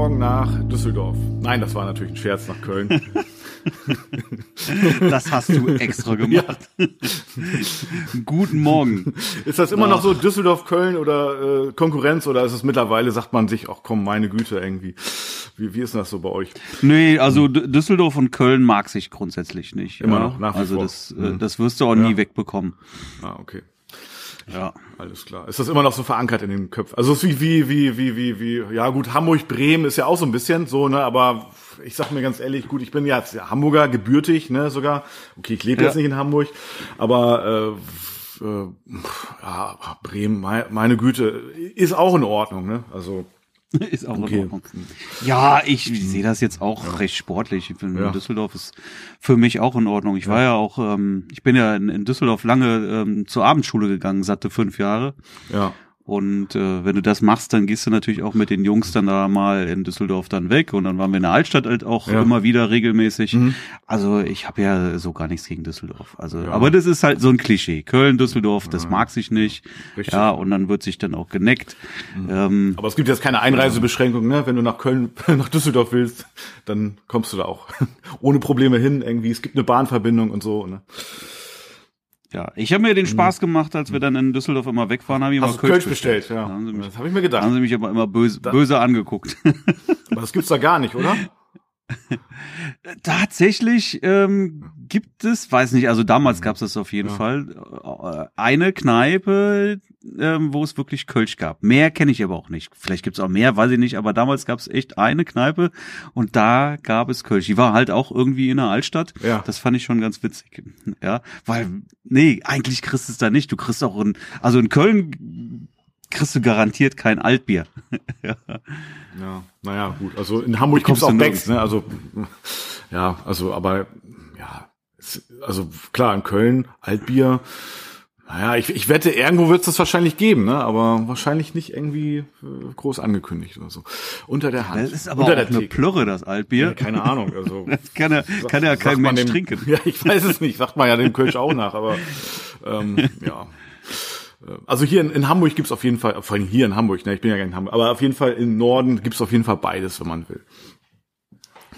Morgen nach Düsseldorf. Nein, das war natürlich ein Scherz nach Köln. Das hast du extra gemacht. Guten Morgen. Ist das immer noch so Düsseldorf, Köln oder äh, Konkurrenz oder ist es mittlerweile, sagt man sich, ach komm, meine Güte irgendwie. Wie, wie ist das so bei euch? Nee, also Düsseldorf und Köln mag sich grundsätzlich nicht. Immer ja. noch, nach wie Also vor. das, äh, das wirst du auch nie wegbekommen. Ah, okay. Ja. Alles klar. Ist das immer noch so verankert in den Köpfen? Also es ist wie, wie, wie, wie, wie, wie, ja gut, Hamburg, Bremen ist ja auch so ein bisschen so, ne, aber ich sag mir ganz ehrlich, gut, ich bin ja Hamburger, gebürtig, ne, sogar. Okay, ich lebe Ja. jetzt nicht in Hamburg, aber äh, äh, ja, Bremen, meine, meine Güte, ist auch in Ordnung, ne? Also Ist auch Okay. in Ordnung. Ja, ich sehe das jetzt auch recht sportlich. Ich finde, Ja. Düsseldorf ist für mich auch in Ordnung. Ich war ja auch, ähm, ich bin ja in, in Düsseldorf lange ähm, zur Abendschule gegangen, satte fünf Jahre. ja. Und äh, wenn du das machst, dann gehst du natürlich auch mit den Jungs dann da mal in Düsseldorf dann weg. Und dann waren wir in der Altstadt halt auch Ja. immer wieder regelmäßig. Mhm. Also ich habe ja so gar nichts gegen Düsseldorf. Also, aber das ist halt so ein Klischee. Köln, Düsseldorf, das mag sich nicht. Richtig. Ja, und dann wird sich dann auch geneckt. Ähm, Aber es gibt jetzt keine Einreisebeschränkung, ne? Wenn du nach Köln, nach Düsseldorf willst, dann kommst du da auch ohne Probleme hin. Irgendwie, es gibt eine Bahnverbindung und so. Ne? Ja, ich habe mir den Spaß gemacht, als wir dann in Düsseldorf immer weg waren, habe ich Mhm. Hast immer du Kölsch bestellt, ja. Haben sie mich, Das habe ich mir da gedacht. haben sie mich aber immer böse, böse angeguckt. Aber das gibt's da gar nicht, oder? Tatsächlich ähm, gibt es, weiß nicht, also Mhm. damals gab es das auf jeden Fall, äh, eine Kneipe, ähm, wo es wirklich Kölsch gab. Mehr kenne ich aber auch nicht. Vielleicht gibt's auch mehr, weiß ich nicht, aber damals gab es echt eine Kneipe und da gab es Kölsch. Die war halt auch irgendwie in der Altstadt. Ja. Das fand ich schon ganz witzig. Ja, weil, nee, eigentlich kriegst du es da nicht. Du kriegst auch in, also in Köln kriegst du garantiert kein Altbier. ja. Ja, naja, gut. Also in Hamburg Kommst gibt's auch du Becks, ne? Also ja, also aber ja, also klar, in Köln, Altbier. Naja, ich, ich wette, irgendwo wird es das wahrscheinlich geben, ne? Aber wahrscheinlich nicht irgendwie äh, groß angekündigt oder so. Unter der Hand. Das ist aber unter auch der eine. Plörre, das Altbier. Ja, keine Ahnung. Also Das kann ja, kann ja kein Mensch dem, trinken. Ja, ich weiß es nicht. Sagt man ja dem Kölsch auch nach, aber ähm, ja. Also hier in, in Hamburg gibt's auf jeden Fall, vor allem hier in Hamburg, ne, ich bin ja gar nicht in Hamburg, aber auf jeden Fall im Norden gibt's auf jeden Fall beides, wenn man will.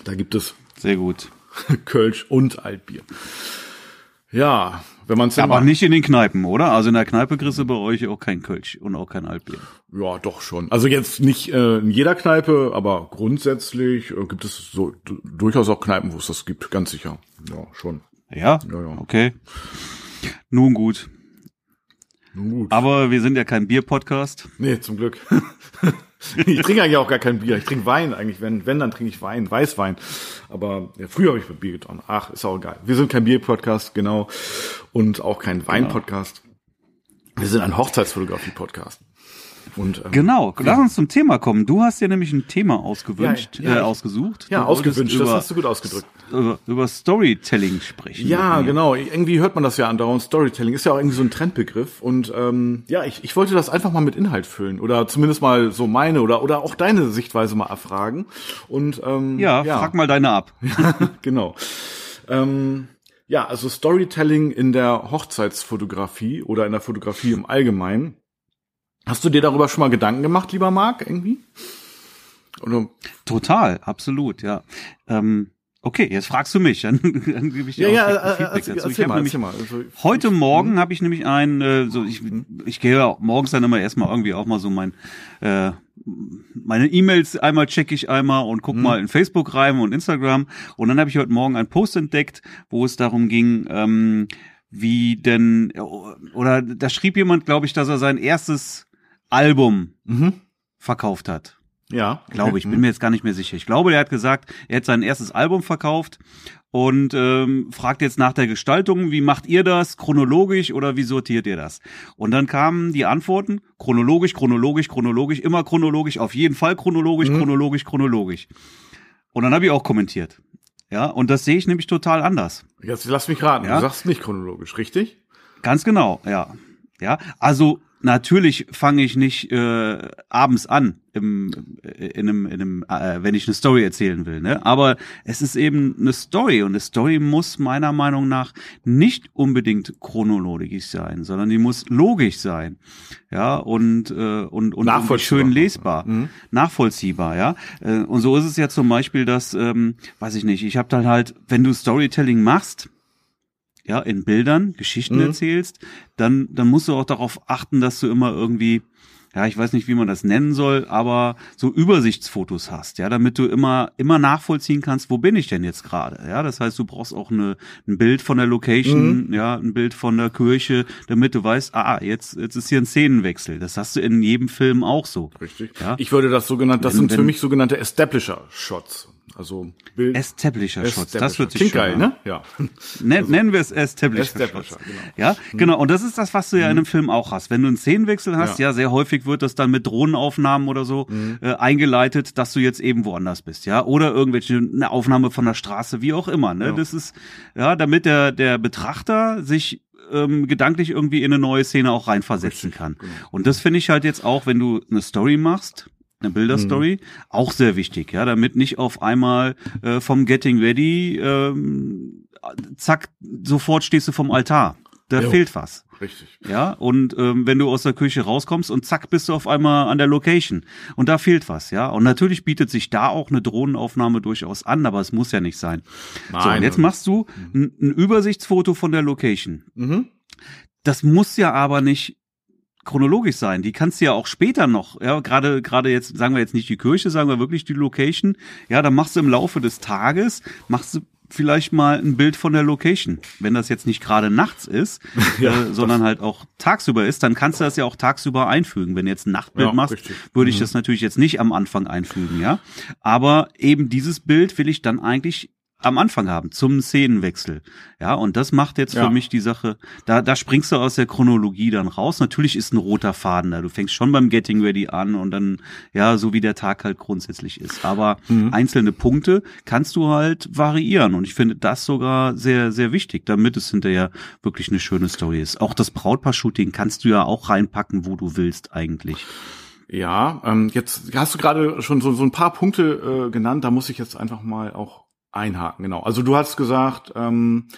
Da gibt es Sehr gut. Kölsch und Altbier. Ja, wenn man es Aber nicht in den Kneipen, oder? Also in der Kneipe kriegst du bei euch auch kein Kölsch und auch kein Altbier. Ja, doch schon. Also jetzt nicht äh, in jeder Kneipe, aber grundsätzlich äh, gibt es so durchaus auch Kneipen, wo es das gibt, ganz sicher. Ja, schon. Ja? Ja, ja. Okay. Nun gut. Gut. Aber wir sind ja kein Bier-Podcast. Nee, zum Glück. ich trinke eigentlich auch gar kein Bier. Ich trinke Wein eigentlich. Wenn, wenn dann trinke ich Wein, Weißwein. Aber ja, früher habe ich Bier getrunken. Ach, ist auch egal. Wir sind kein Bier-Podcast, genau. Und auch kein Wein-Podcast. Wir sind ein Hochzeitsfotografie-Podcast. Und, ähm, Genau. Lass uns zum Thema kommen. Du hast dir nämlich ein Thema ausgewünscht, Ja, ja, äh, ich- ausgesucht. Ja, ausgewünscht. Das über, hast du gut ausgedrückt. über, über Storytelling sprechen. Ja, genau. Irgendwie hört man das ja andauernd. Storytelling ist ja auch irgendwie so ein Trendbegriff. Und ähm, ja, ich, ich wollte das einfach mal mit Inhalt füllen. Oder zumindest mal so meine oder, oder auch deine Sichtweise mal erfragen. Und ähm, Ja, frag mal deine ab. genau. Ähm, ja, also Storytelling in der Hochzeitsfotografie oder in der Fotografie im Allgemeinen. Hast du dir darüber schon mal Gedanken gemacht, lieber Marc, irgendwie? Oder? Total, absolut, ja. Ähm, okay, jetzt fragst du mich, dann, dann gebe ich dir Ja, auch ja, Feedback äh, dazu. erzähl, Ich erzähl mal, nämlich mal. Also, Heute Morgen habe ich nämlich ein, äh, so ich, ich gehe ja morgens dann immer erstmal irgendwie auch mal so mein, äh, meine E-Mails einmal checke ich einmal und guck mal in Facebook rein und Instagram und dann habe ich heute Morgen einen Post entdeckt, wo es darum ging, ähm, wie denn oder da schrieb jemand, glaube ich, dass er sein erstes Album Mhm. verkauft hat. Ja. Glaube ich, bin mir jetzt gar nicht mehr sicher. Ich glaube, der hat gesagt, er hat sein erstes Album verkauft und ähm, fragt jetzt nach der Gestaltung, wie macht ihr das, chronologisch oder wie sortiert ihr das? Und dann kamen die Antworten, chronologisch, chronologisch, chronologisch, immer chronologisch, auf jeden Fall chronologisch, chronologisch, chronologisch. Und dann habe ich auch kommentiert. Ja, und das sehe ich nämlich total anders. Jetzt lass mich raten. Ja? Du sagst nicht chronologisch, richtig? Ganz genau, ja. Ja, also natürlich fange ich nicht äh, abends an, im, äh, in einem, in einem, äh, wenn ich eine Story erzählen will. Ne? Aber es ist eben eine Story und eine Story muss meiner Meinung nach nicht unbedingt chronologisch sein, sondern die muss logisch sein, ja und äh, und und, und schön lesbar, mhm. nachvollziehbar, ja. Äh, und so ist es ja zum Beispiel, dass, ähm, weiß ich nicht, ich habe dann halt, wenn du Storytelling machst ja, in Bildern Geschichten mhm. erzählst, dann, dann musst du auch darauf achten, dass du immer irgendwie, ja, ich weiß nicht, wie man das nennen soll, aber so Übersichtsfotos hast, ja, damit du immer, immer nachvollziehen kannst, wo bin ich denn jetzt gerade, ja, das heißt, du brauchst auch eine, ein Bild von der Location, mhm. ja, ein Bild von der Kirche, damit du weißt, ah, jetzt, jetzt ist hier ein Szenenwechsel, das hast du in jedem Film auch so. Richtig. Ja? Ich würde das sogenannt, das wenn, sind für mich sogenannte Establisher-Shots. Also Bild. Establisher Shots. Das wird sich Klingt geil, ne? Ja. Nen, also, nennen wir es Establisher, Establisher Shots. Genau. Ja, hm. genau. Und das ist das, was du ja in einem Film auch hast. Wenn du einen Szenenwechsel hast, ja, ja sehr häufig wird das dann mit Drohnenaufnahmen oder so mhm. äh, eingeleitet, dass du jetzt eben woanders bist, ja, oder irgendwelche eine Aufnahme von der Straße, wie auch immer. Ne, ja. das ist ja, damit der der Betrachter sich ähm, gedanklich irgendwie in eine neue Szene auch reinversetzen Richtig, kann. Genau. Und das finde ich halt jetzt auch, wenn du eine Story machst, eine Bilderstory, mhm. auch sehr wichtig, ja, damit nicht auf einmal äh, vom Getting Ready, ähm, zack, sofort stehst du vom Altar. Da jo. fehlt was. Richtig. Ja, und ähm, wenn du aus der Küche rauskommst und zack, bist du auf einmal an der Location. Und da fehlt was, ja. Und natürlich bietet sich da auch eine Drohnenaufnahme durchaus an, aber es muss ja nicht sein. Nein. So, und jetzt machst du ein, ein Übersichtsfoto von der Location. Mhm. Das muss ja aber nicht chronologisch sein. Die kannst du ja auch später noch, ja, gerade gerade jetzt sagen wir jetzt nicht die Kirche, sagen wir wirklich die Location. Ja, dann machst du im Laufe des Tages machst du vielleicht mal ein Bild von der Location. Wenn das jetzt nicht gerade nachts ist, ja, äh, sondern halt auch tagsüber ist, dann kannst du das ja auch tagsüber einfügen. Wenn du jetzt ein Nachtbild ja, machst, richtig. würde ich mhm. das natürlich jetzt nicht am Anfang einfügen, ja. Aber eben dieses Bild will ich dann eigentlich am Anfang haben, zum Szenenwechsel. Ja, und das macht jetzt ja. für mich die Sache, da, da springst du aus der Chronologie dann raus. Natürlich ist ein roter Faden da. Du fängst schon beim Getting Ready an und dann, ja, so wie der Tag halt grundsätzlich ist. Aber mhm. einzelne Punkte kannst du halt variieren. Und ich finde das sogar sehr, sehr wichtig, damit es hinterher wirklich eine schöne Story ist. Auch das Brautpaar-Shooting kannst du ja auch reinpacken, wo du willst eigentlich. Ja, ähm, jetzt hast du gerade schon so, so ein paar Punkte äh, genannt, da muss ich jetzt einfach mal auch einhaken, genau. Also du hast gesagt, ähm,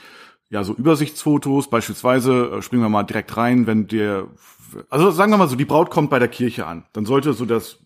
ja, so Übersichtsfotos, beispielsweise, äh, springen wir mal direkt rein, wenn der, also sagen wir mal so, die Braut kommt bei der Kirche an, dann sollte so das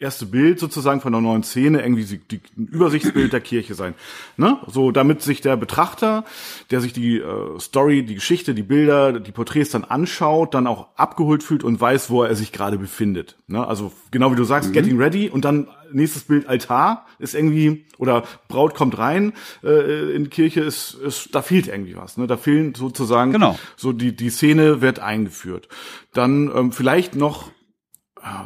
erste Bild sozusagen von der neuen Szene irgendwie die, ein Übersichtsbild der Kirche sein. Ne? So, damit sich der Betrachter, der sich die äh, Story, die Geschichte, die Bilder, die Porträts dann anschaut, dann auch abgeholt fühlt und weiß, wo er sich gerade befindet. Ne? Also genau wie du sagst, mhm. Getting Ready und dann nächstes Bild Altar ist irgendwie oder Braut kommt rein äh, in die Kirche ist, ist da fehlt irgendwie was. Ne? Da fehlen sozusagen genau. so die die Szene wird eingeführt. Dann ähm, vielleicht noch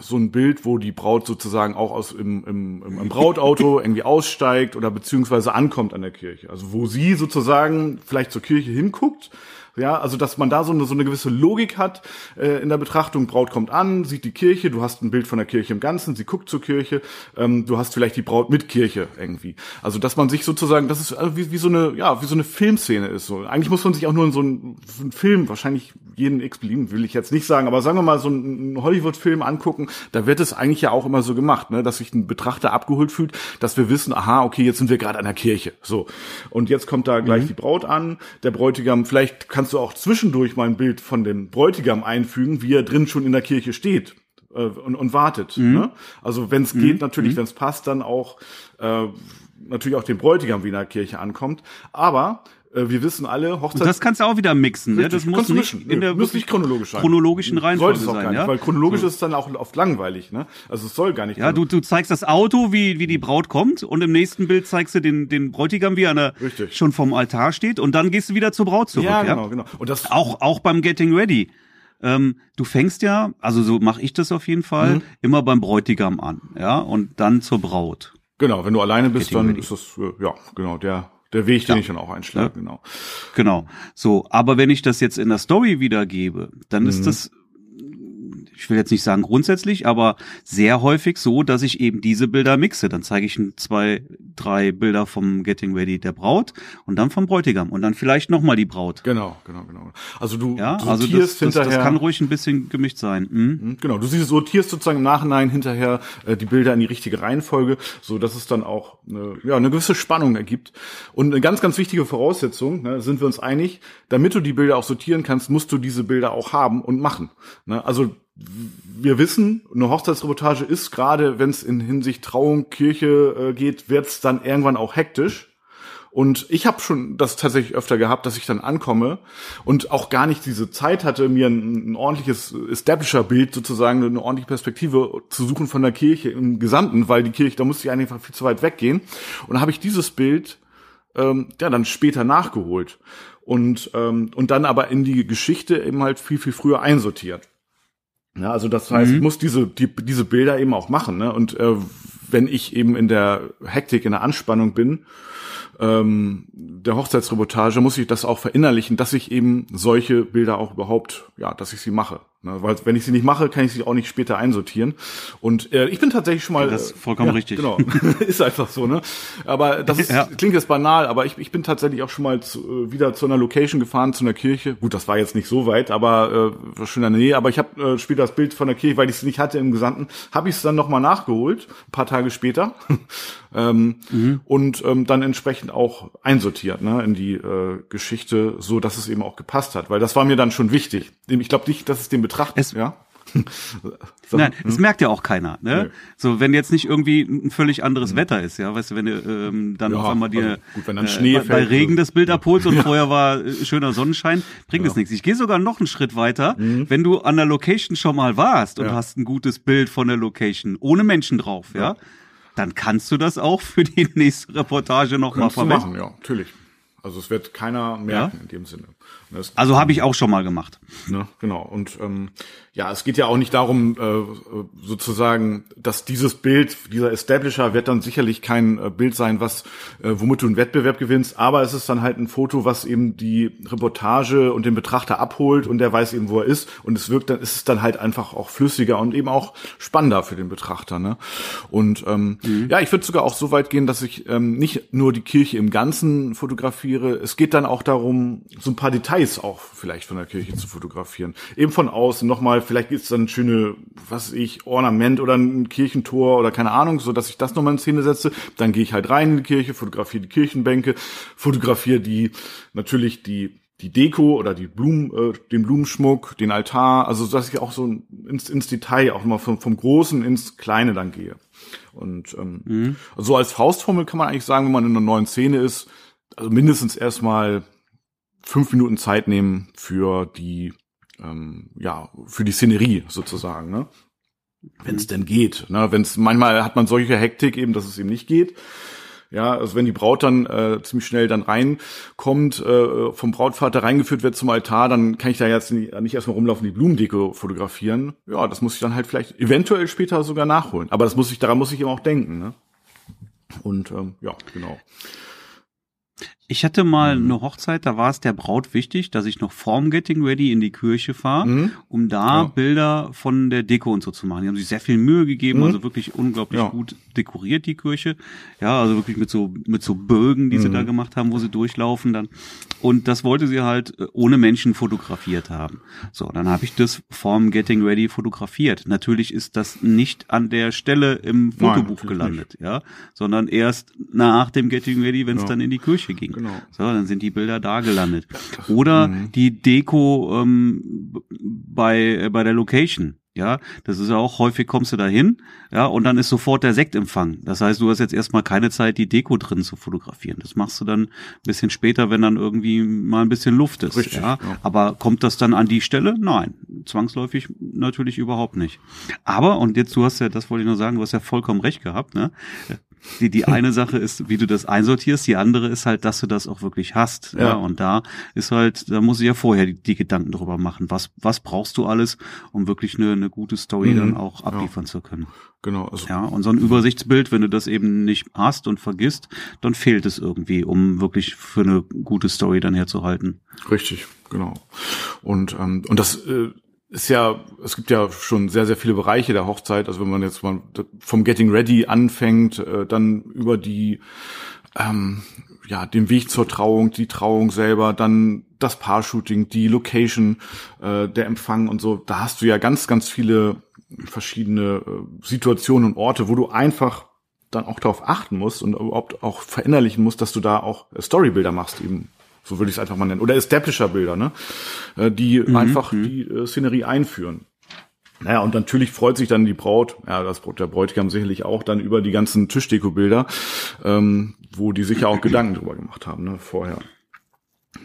so ein Bild, wo die Braut sozusagen auch aus im, im, im Brautauto irgendwie aussteigt oder beziehungsweise ankommt an der Kirche. Also wo sie sozusagen vielleicht zur Kirche hinguckt ja, also dass man da so eine, so eine gewisse Logik hat äh, in der Betrachtung. Braut kommt an, sieht die Kirche, du hast ein Bild von der Kirche im Ganzen, sie guckt zur Kirche, ähm, du hast vielleicht die Braut mit Kirche irgendwie. Also dass man sich sozusagen, das ist also wie, wie so eine, ja, wie so eine Filmszene ist. So eigentlich muss man sich auch nur in so einen, so einen Film, wahrscheinlich jeden x will ich jetzt nicht sagen, aber sagen wir mal so einen Hollywood-Film angucken. Da wird es eigentlich ja auch immer so gemacht, ne, dass sich ein Betrachter abgeholt fühlt, dass wir wissen, aha, okay, jetzt sind wir gerade an der Kirche. So und jetzt kommt da gleich mhm. die Braut an, der Bräutigam. Vielleicht kannst kannst du auch zwischendurch mal ein Bild von dem Bräutigam einfügen, wie er drin schon in der Kirche steht äh, und, und wartet. Mhm. Ne? Also wenn es mhm. geht, natürlich, mhm. wenn es passt, dann auch äh, natürlich auch den Bräutigam, wie in der Kirche ankommt. Aber wir wissen alle, Hochzeit. Und das kannst du auch wieder mixen, ne? Das muss nicht mischen. in der muss nicht chronologisch sein. chronologischen Reihenfolge Sollte es auch sein, nicht, ja? weil chronologisch so. ist dann auch oft langweilig, ne? Also es soll gar nicht. Ja, du, du zeigst das Auto, wie wie die Braut kommt und im nächsten Bild zeigst du den den Bräutigam, wie er Richtig. schon vom Altar steht und dann gehst du wieder zur Braut zurück, ja? genau, ja? genau. Und das auch auch beim Getting Ready. Ähm, du fängst ja, also so mache ich das auf jeden Fall, mhm. immer beim Bräutigam an, ja, und dann zur Braut. Genau, wenn du alleine bist, Getting dann ready. ist das äh, ja genau der der Weg, den ja. ich dann auch einschlage, ja. genau. Genau. So, aber wenn ich das jetzt in der Story wiedergebe, dann mhm. ist das ich will jetzt nicht sagen grundsätzlich, aber sehr häufig so, dass ich eben diese Bilder mixe. Dann zeige ich zwei, drei Bilder vom Getting Ready der Braut und dann vom Bräutigam und dann vielleicht nochmal die Braut. Genau, genau, genau. Also du, ja, du also das, das, das kann ruhig ein bisschen gemischt sein. Mhm. Genau, du siehst, sortierst sozusagen im Nachhinein hinterher äh, die Bilder in die richtige Reihenfolge, so dass es dann auch eine, ja, eine gewisse Spannung ergibt. Und eine ganz, ganz wichtige Voraussetzung, ne, sind wir uns einig, damit du die Bilder auch sortieren kannst, musst du diese Bilder auch haben und machen. Ne? Also wir wissen, eine Hochzeitsreportage ist gerade, wenn es in Hinsicht Trauung, Kirche äh, geht, wird es dann irgendwann auch hektisch. Und ich habe schon das tatsächlich öfter gehabt, dass ich dann ankomme und auch gar nicht diese Zeit hatte, mir ein, ein ordentliches Establisher-Bild sozusagen, eine ordentliche Perspektive zu suchen von der Kirche im Gesamten, weil die Kirche, da musste ich einfach viel zu weit weggehen. Und da habe ich dieses Bild ähm, ja dann später nachgeholt und ähm, und dann aber in die Geschichte eben halt viel viel früher einsortiert. Ja, also das heißt, mhm. ich muss diese die, diese Bilder eben auch machen. Ne? Und äh, wenn ich eben in der Hektik, in der Anspannung bin, ähm, der Hochzeitsreportage, muss ich das auch verinnerlichen, dass ich eben solche Bilder auch überhaupt, ja, dass ich sie mache. Ne, weil wenn ich sie nicht mache, kann ich sie auch nicht später einsortieren. Und äh, ich bin tatsächlich schon mal. Das ist vollkommen ja, richtig. Genau. ist einfach so, ne? Aber das ist, ja. klingt jetzt banal, aber ich, ich bin tatsächlich auch schon mal zu, äh, wieder zu einer Location gefahren, zu einer Kirche. Gut, das war jetzt nicht so weit, aber äh, schon in der Nähe. Aber ich habe äh, später das Bild von der Kirche, weil ich es nicht hatte im Gesandten, habe ich es dann nochmal nachgeholt, ein paar Tage später. Ähm, mhm. Und ähm, dann entsprechend auch einsortiert, ne, in die äh, Geschichte, so dass es eben auch gepasst hat. Weil das war mir dann schon wichtig. Ich glaube nicht, dass es dem betrachtet, es, ja. so, Nein, hm? es merkt ja auch keiner. Ne? Nee. So, wenn jetzt nicht irgendwie ein völlig anderes hm. Wetter ist, ja, weißt du, wenn du ähm, dann ja, auf einmal dir also gut, wenn dann Schnee äh, bei, bei Regen das Bild abholst und ja. vorher war äh, schöner Sonnenschein, bringt ja. es nichts. Ich gehe sogar noch einen Schritt weiter, mhm. wenn du an der Location schon mal warst und hast ein gutes Bild von der Location ohne Menschen drauf, ja, dann kannst du das auch für die nächste Reportage noch Kannst mal verwenden. machen, ja, natürlich. Also es wird keiner merken in dem Sinne. Das, also habe ich auch schon mal gemacht. Ne, genau. Und ähm, ja, es geht ja auch nicht darum, äh, sozusagen, dass dieses Bild, dieser Establisher wird dann sicherlich kein äh, Bild sein, was äh, womit du einen Wettbewerb gewinnst, aber es ist dann halt ein Foto, was eben die Reportage und den Betrachter abholt und der weiß eben, wo er ist. Und es wirkt dann, ist es dann halt einfach auch flüssiger und eben auch spannender für den Betrachter. Ne? Und ähm, mhm. ja, ich würde sogar auch so weit gehen, dass ich ähm, nicht nur die Kirche im Ganzen fotografiere. Es geht dann auch darum, so ein paar Details Details auch vielleicht von der Kirche zu fotografieren. Eben von außen nochmal, vielleicht ist dann ein schöne, was ich, Ornament oder ein Kirchentor oder keine Ahnung, so dass ich das nochmal in Szene setze. Dann gehe ich halt rein in die Kirche, fotografiere die Kirchenbänke, fotografiere die, natürlich die die Deko oder die Blumen, äh, den Blumenschmuck, den Altar, also dass ich auch so ins, ins Detail auch mal vom, vom Großen ins Kleine dann gehe. Und ähm, mhm. so als Faustformel kann man eigentlich sagen, wenn man in einer neuen Szene ist, also mindestens erstmal fünf Minuten Zeit nehmen für die, ähm, ja, für die Szenerie sozusagen, ne? Wenn es denn geht. Ne? Wenn es manchmal hat man solche Hektik eben, dass es eben nicht geht. Ja, also wenn die Braut dann äh, ziemlich schnell dann reinkommt, äh, vom Brautvater reingeführt wird zum Altar, dann kann ich da jetzt nicht, nicht erstmal rumlaufen, die Blumendeko fotografieren. Ja, das muss ich dann halt vielleicht eventuell später sogar nachholen. Aber das muss ich, daran muss ich eben auch denken. Ne? Und ähm, ja, genau. Ich hatte mal mhm. eine Hochzeit, da war es der Braut wichtig, dass ich noch vorm Getting Ready in die Kirche fahre, mhm. um da ja. Bilder von der Deko und so zu machen. Die haben sich sehr viel Mühe gegeben, mhm. also wirklich unglaublich ja. gut dekoriert die Kirche. Ja, also wirklich mit so mit so Bögen, die sie da mhm. gemacht haben, wo sie durchlaufen dann. Und das wollte sie halt äh, ohne Menschen fotografiert haben. So, dann habe ich das vorm Getting Ready fotografiert. Natürlich ist das nicht an der Stelle im Fotobuch Nein, gelandet, nicht. ja, sondern erst nach dem Getting Ready, wenn es ja. dann in die Kirche ging. Genau. So, dann sind die Bilder da gelandet. Oder mhm. die Deko ähm, bei, äh, bei der Location. Ja, das ist ja auch häufig kommst du da hin, ja, und dann ist sofort der Sektempfang. Das heißt, du hast jetzt erstmal keine Zeit, die Deko drin zu fotografieren. Das machst du dann ein bisschen später, wenn dann irgendwie mal ein bisschen Luft ist. Richtig, ja. ja. Aber kommt das dann an die Stelle? Nein, zwangsläufig natürlich überhaupt nicht. Aber, und jetzt, du hast ja, das wollte ich nur sagen, du hast ja vollkommen recht gehabt, ne? Die, die eine Sache ist, wie du das einsortierst, die andere ist halt, dass du das auch wirklich hast. Ja. ja und da ist halt, da muss ich ja vorher die, die, Gedanken drüber machen. Was, was brauchst du alles, um wirklich eine, eine gute Story mhm. dann auch abliefern ja. zu können? Genau. Also ja, und so ein Übersichtsbild, wenn du das eben nicht hast und vergisst, dann fehlt es irgendwie, um wirklich für eine gute Story dann herzuhalten. Richtig, genau. Und, ähm, und das, äh, ist ja, es gibt ja schon sehr, sehr viele Bereiche der Hochzeit. Also wenn man jetzt mal vom Getting Ready anfängt, äh, dann über die, ähm, ja, den Weg zur Trauung, die Trauung selber, dann das Paar-Shooting, die Location, äh, der Empfang und so. Da hast du ja ganz, ganz viele verschiedene äh, Situationen und Orte, wo du einfach dann auch darauf achten musst und überhaupt auch verinnerlichen musst, dass du da auch Storybilder machst eben so würde ich es einfach mal nennen. Oder Establisher-Bilder, ne? Äh, die mhm. einfach mhm. die äh, Szenerie einführen. Naja, und natürlich freut sich dann die Braut, ja, das der Bräutigam sicherlich auch dann über die ganzen Tischdeko-Bilder, ähm, wo die sich ja auch Gedanken drüber gemacht haben, ne, vorher.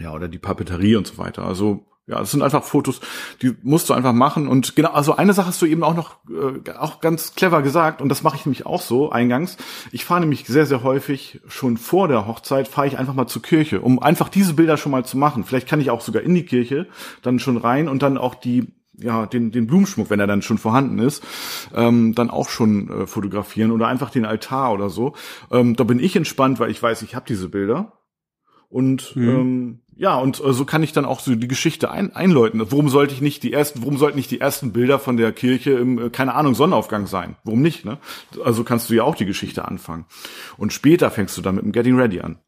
Ja, oder die Papeterie und so weiter. Also ja, das sind einfach Fotos, die musst du einfach machen. Und genau, also eine Sache hast du eben auch noch äh, auch ganz clever gesagt, und das mache ich nämlich auch so eingangs. Ich fahre nämlich sehr, sehr häufig schon vor der Hochzeit, fahre ich einfach mal zur Kirche, um einfach diese Bilder schon mal zu machen. Vielleicht kann ich auch sogar in die Kirche dann schon rein und dann auch die ja, den, den Blumenschmuck, wenn er dann schon vorhanden ist, ähm, dann auch schon äh, fotografieren oder einfach den Altar oder so. Ähm, da bin ich entspannt, weil ich weiß, ich habe diese Bilder. Und mhm. ähm, ja, und äh, so kann ich dann auch so die Geschichte ein, einläuten. Warum sollte ich nicht die ersten, warum sollten nicht die ersten Bilder von der Kirche im, äh, keine Ahnung, Sonnenaufgang sein? Warum nicht, ne? Also kannst du ja auch die Geschichte anfangen. Und später fängst du dann mit dem Getting Ready an.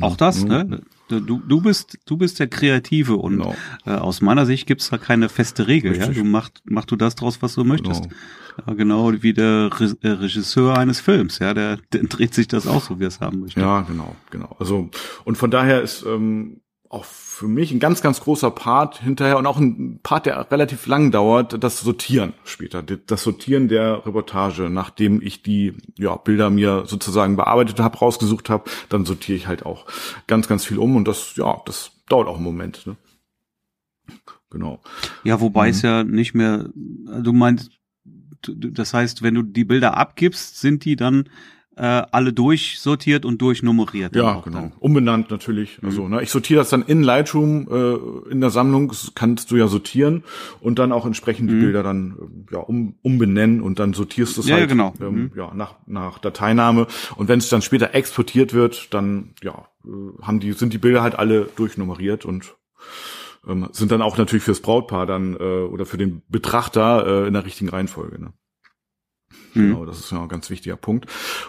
Auch das, mhm. ne? Du, du bist, du bist der Kreative und genau. äh, aus meiner Sicht gibt's da keine feste Regel. Richtig. Ja? Du machst, mach du das draus, was du möchtest. Genau. Ja, genau wie der Re äh, Regisseur eines Films, ja, der, der dreht sich das auch so, wie er es haben möchte. Ja, genau, genau. Also und von daher ist ähm, auch für mich ein ganz, ganz großer Part hinterher und auch ein Part, der relativ lang dauert, das Sortieren später. Das Sortieren der Reportage, nachdem ich die ja, Bilder mir sozusagen bearbeitet habe, rausgesucht habe, dann sortiere ich halt auch ganz, ganz viel um und das, ja, das dauert auch einen Moment. Ne? Genau. Ja, wobei mhm. es ja nicht mehr, du meinst, das heißt, wenn du die Bilder abgibst, sind die dann äh, alle durchsortiert und durchnummeriert. Ja, genau. Dann. Umbenannt natürlich. Mhm. Also, ne, ich sortiere das dann in Lightroom äh, in der Sammlung, kannst du ja sortieren und dann auch entsprechend die mhm. Bilder dann ja um, umbenennen und dann sortierst du es ja, halt genau. ähm, mhm. ja, nach, nach Dateiname. Und wenn es dann später exportiert wird, dann ja, äh, haben die, sind die Bilder halt alle durchnummeriert und ähm, sind dann auch natürlich fürs Brautpaar dann äh, oder für den Betrachter äh, in der richtigen Reihenfolge. Ne? Mhm. Genau, das ist ja ein ganz wichtiger Punkt.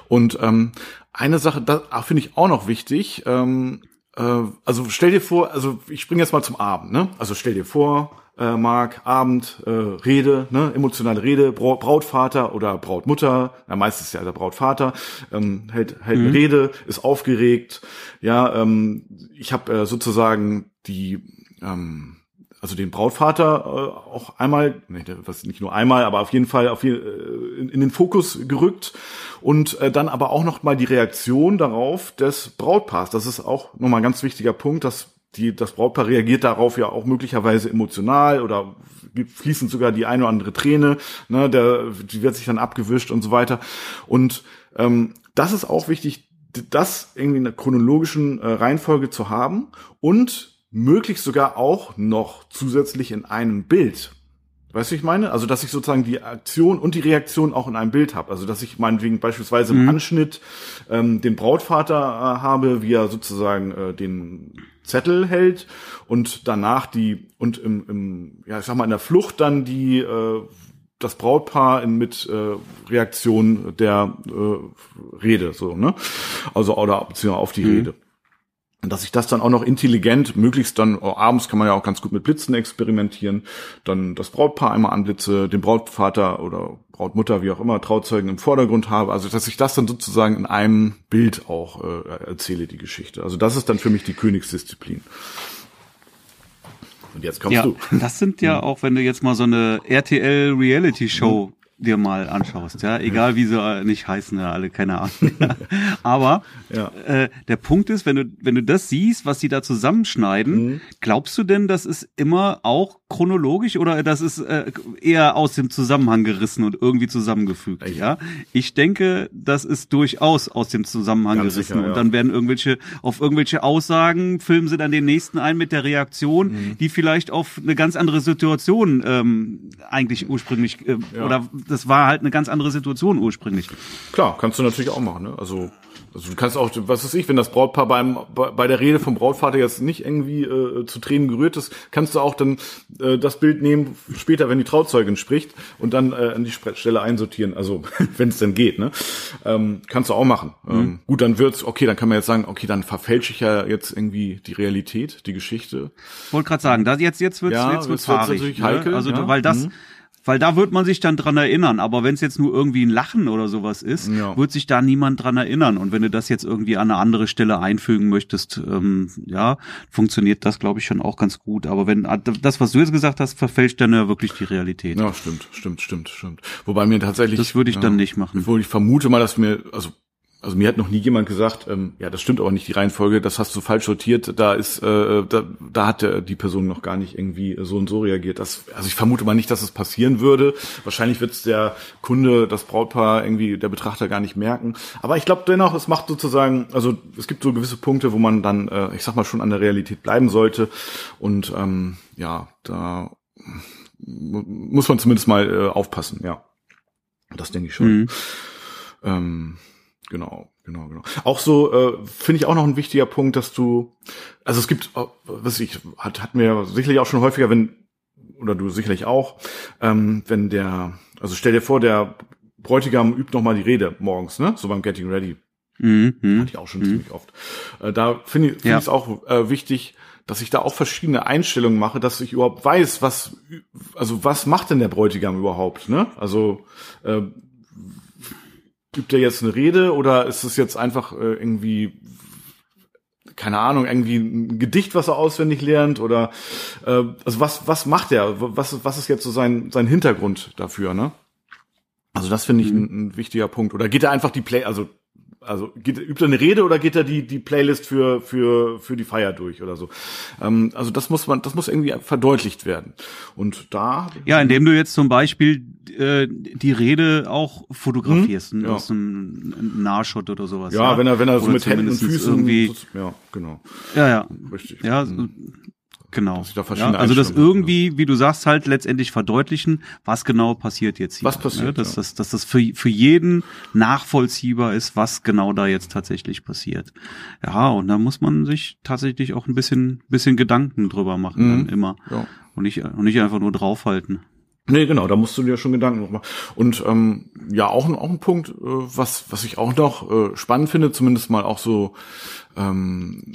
Und ähm, eine Sache, da finde ich auch noch wichtig. Ähm, äh, also stell dir vor, also ich springe jetzt mal zum Abend. Ne? Also stell dir vor, äh, Marc, Abend, äh, Rede, ne, emotionale Rede, Brautvater oder Brautmutter, ja, meistens ja der Brautvater, ähm, hält, hält mhm. Rede, ist aufgeregt, ja, ähm, ich habe äh, sozusagen die ähm, also den Brautvater äh, auch einmal, nee, was nicht nur einmal, aber auf jeden Fall auf jeden, äh, in, in, den Fokus gerückt und äh, dann aber auch noch mal die Reaktion darauf des Brautpaars. Das ist auch nochmal ein ganz wichtiger Punkt, dass die, das Brautpaar reagiert darauf ja auch möglicherweise emotional oder fließen sogar die eine oder andere Träne, ne, der, die wird sich dann abgewischt und so weiter. Und ähm, das ist auch wichtig, das irgendwie in der chronologischen äh, Reihenfolge zu haben und möglichst sogar auch noch zusätzlich in einem Bild. Weißt du, ich meine? Also, dass ich sozusagen die Aktion und die Reaktion auch in einem Bild habe. Also, dass ich meinetwegen beispielsweise im mhm. Anschnitt ähm, den Brautvater äh, habe, wie er sozusagen äh, den Zettel hält und danach die und im, im ja ich sag mal in der Flucht dann die äh, das Brautpaar in, mit äh, Reaktion der äh, Rede so ne also oder beziehungsweise auf die mhm. Rede dass ich das dann auch noch intelligent, möglichst dann oh, abends kann man ja auch ganz gut mit Blitzen experimentieren, dann das Brautpaar einmal anblitze, den Brautvater oder Brautmutter, wie auch immer, Trauzeugen im Vordergrund habe, also dass ich das dann sozusagen in einem Bild auch äh, erzähle, die Geschichte. Also das ist dann für mich die Königsdisziplin. Und jetzt kommst ja, du. Das sind ja auch, wenn du jetzt mal so eine RTL Reality Show dir mal anschaust, ja, egal wie sie nicht heißen, ja, alle, keine Ahnung. Aber ja. äh, der Punkt ist, wenn du, wenn du das siehst, was sie da zusammenschneiden, mhm. glaubst du denn, das ist immer auch chronologisch oder das ist äh, eher aus dem Zusammenhang gerissen und irgendwie zusammengefügt, Echt? ja? Ich denke, das ist durchaus aus dem Zusammenhang Ganz gerissen sicher, ja. und dann werden irgendwelche, auf irgendwelche Aussagen filmen sie dann den nächsten ein mit der Reaktion, mhm. die vielleicht auf eine ganz andere Situation ähm, eigentlich ursprünglich äh, ja. oder das war halt eine ganz andere Situation ursprünglich. Klar, kannst du natürlich auch machen. Ne? Also also du kannst auch, was weiß ich, wenn das Brautpaar beim, bei der Rede vom Brautvater jetzt nicht irgendwie äh, zu Tränen gerührt ist, kannst du auch dann äh, das Bild nehmen, später, wenn die Trauzeugin spricht und dann äh, an die Stelle einsortieren, also wenn es denn geht, ne? Ähm, kannst du auch machen. Ähm, mhm. Ähm, gut, dann wird's, okay, dann kann man jetzt sagen, okay, dann verfälsche ich ja jetzt irgendwie die Realität, die Geschichte. Wollte gerade sagen, das jetzt, jetzt wird's, ja, jetzt wird's, wird's natürlich ne? heikel. Also, ja? weil das, mhm weil da wird man sich dann dran erinnern. Aber wenn es jetzt nur irgendwie ein Lachen oder sowas ist, ja. wird sich da niemand dran erinnern. Und wenn du das jetzt irgendwie an eine andere Stelle einfügen möchtest, ähm, ja, funktioniert das, glaube ich, schon auch ganz gut. Aber wenn äh, das, was du jetzt gesagt hast, verfälscht dann ja wirklich die Realität. Ja, stimmt, stimmt, stimmt, stimmt. Wobei mir tatsächlich. Das würde ich ja, dann nicht machen. Obwohl ich vermute mal, dass mir, also also mir hat noch nie jemand gesagt, ähm, ja, das stimmt aber nicht die Reihenfolge, das hast du falsch sortiert, da ist, äh, da, da hat der, die Person noch gar nicht irgendwie so und so reagiert. Das, also ich vermute mal nicht, dass es passieren würde. Wahrscheinlich wird es der Kunde, das Brautpaar, irgendwie der Betrachter gar nicht merken. Aber ich glaube dennoch, es macht sozusagen, also es gibt so gewisse Punkte, wo man dann, äh, ich sag mal, schon an der Realität bleiben sollte. Und ähm, ja, da muss man zumindest mal äh, aufpassen, ja. Das denke ich schon. Mhm. Ähm, Genau, genau, genau. Auch so äh, finde ich auch noch ein wichtiger Punkt, dass du, also es gibt, äh, was ich, hat, hatten wir sicherlich auch schon häufiger, wenn, oder du sicherlich auch, ähm, wenn der, also stell dir vor, der Bräutigam übt noch mal die Rede morgens, ne? So beim Getting Ready. Mhm. Hatte ich auch schon mhm. ziemlich oft. Äh, da finde ich es ja. auch äh, wichtig, dass ich da auch verschiedene Einstellungen mache, dass ich überhaupt weiß, was, also was macht denn der Bräutigam überhaupt, ne? Also äh, Übt er jetzt eine Rede oder ist es jetzt einfach äh, irgendwie keine Ahnung, irgendwie ein Gedicht, was er auswendig lernt oder äh, also was was macht er? Was was ist jetzt so sein sein Hintergrund dafür, ne? Also das finde ich mhm. ein, ein, wichtiger Punkt. Oder geht er einfach die Play, also also geht, übt er eine Rede oder geht er die die Playlist für für für die Feier durch oder so? Ähm, also das muss man, das muss irgendwie verdeutlicht werden. Und da ja, indem du jetzt zum Beispiel äh, die Rede auch fotografierst hm? ja. aus einem Nahshot oder sowas. Ja, ja, wenn er wenn er so mit Händen und Füßen irgendwie ja genau ja ja richtig ja mhm. Genau. Da ja, also das irgendwie, wie du sagst, halt letztendlich verdeutlichen, was genau passiert jetzt hier. Was passiert? Ne? Dass, ja. dass, dass das für, für jeden nachvollziehbar ist, was genau da jetzt tatsächlich passiert. Ja, und da muss man sich tatsächlich auch ein bisschen, bisschen Gedanken drüber machen, mhm. dann immer. Ja. Und nicht, und nicht einfach nur draufhalten. Nee, genau, da musst du dir schon Gedanken machen. Und ähm, ja, auch, auch ein Punkt, äh, was, was ich auch noch äh, spannend finde, zumindest mal auch so ähm,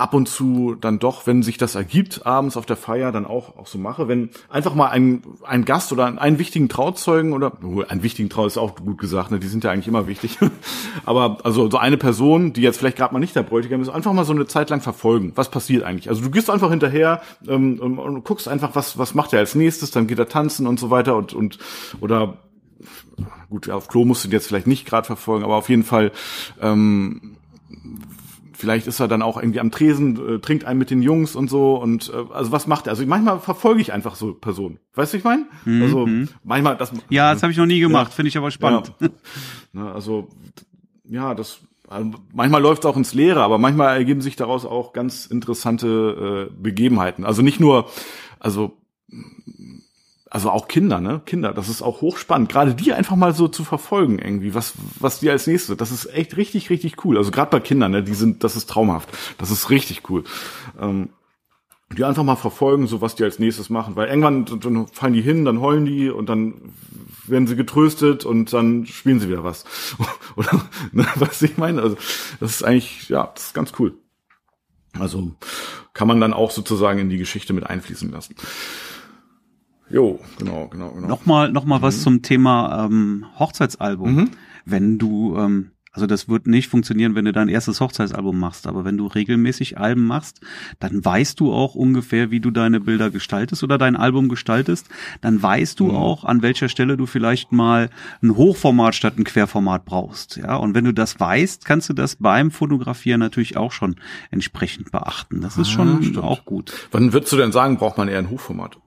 ab und zu dann doch, wenn sich das ergibt, abends auf der Feier dann auch, auch so mache, wenn einfach mal ein, ein Gast oder einen wichtigen Trauzeugen oder, oh, einen wichtigen Trau ist auch gut gesagt, ne, die sind ja eigentlich immer wichtig, aber also so eine Person, die jetzt vielleicht gerade mal nicht der Bräutigam ist, einfach mal so eine Zeit lang verfolgen, was passiert eigentlich. Also du gehst einfach hinterher ähm, und, und guckst einfach, was, was macht er als nächstes, dann geht er tanzen und so weiter und, und oder gut, auf Klo musst du jetzt vielleicht nicht gerade verfolgen, aber auf jeden Fall ähm, Vielleicht ist er dann auch irgendwie am Tresen, äh, trinkt einen mit den Jungs und so und äh, also was macht er? Also manchmal verfolge ich einfach so Personen. Weißt du, ich meine? Mhm. Also manchmal das. Ja, das habe ich noch nie gemacht. Ja. Finde ich aber spannend. Ja. also ja, das also manchmal läuft es auch ins Leere, aber manchmal ergeben sich daraus auch ganz interessante äh, Begebenheiten. Also nicht nur, also also auch Kinder, ne? Kinder, das ist auch hochspannend. Gerade die einfach mal so zu verfolgen irgendwie, was was die als nächstes. Das ist echt richtig richtig cool. Also gerade bei Kindern, ne? Die sind, das ist traumhaft. Das ist richtig cool. Ähm, die einfach mal verfolgen, so was die als nächstes machen, weil irgendwann dann fallen die hin, dann heulen die und dann werden sie getröstet und dann spielen sie wieder was. Oder ne, was ich meine? Also das ist eigentlich ja, das ist ganz cool. Also kann man dann auch sozusagen in die Geschichte mit einfließen lassen. Jo, genau, genau, genau. Nochmal, noch mal mhm. was zum Thema ähm, Hochzeitsalbum. Mhm. Wenn du, ähm, also das wird nicht funktionieren, wenn du dein erstes Hochzeitsalbum machst, aber wenn du regelmäßig Alben machst, dann weißt du auch ungefähr, wie du deine Bilder gestaltest oder dein Album gestaltest. Dann weißt du mhm. auch, an welcher Stelle du vielleicht mal ein Hochformat statt ein Querformat brauchst. Ja, und wenn du das weißt, kannst du das beim Fotografieren natürlich auch schon entsprechend beachten. Das ist ah, schon stimmt. auch gut. Wann würdest du denn sagen, braucht man eher ein Hochformat?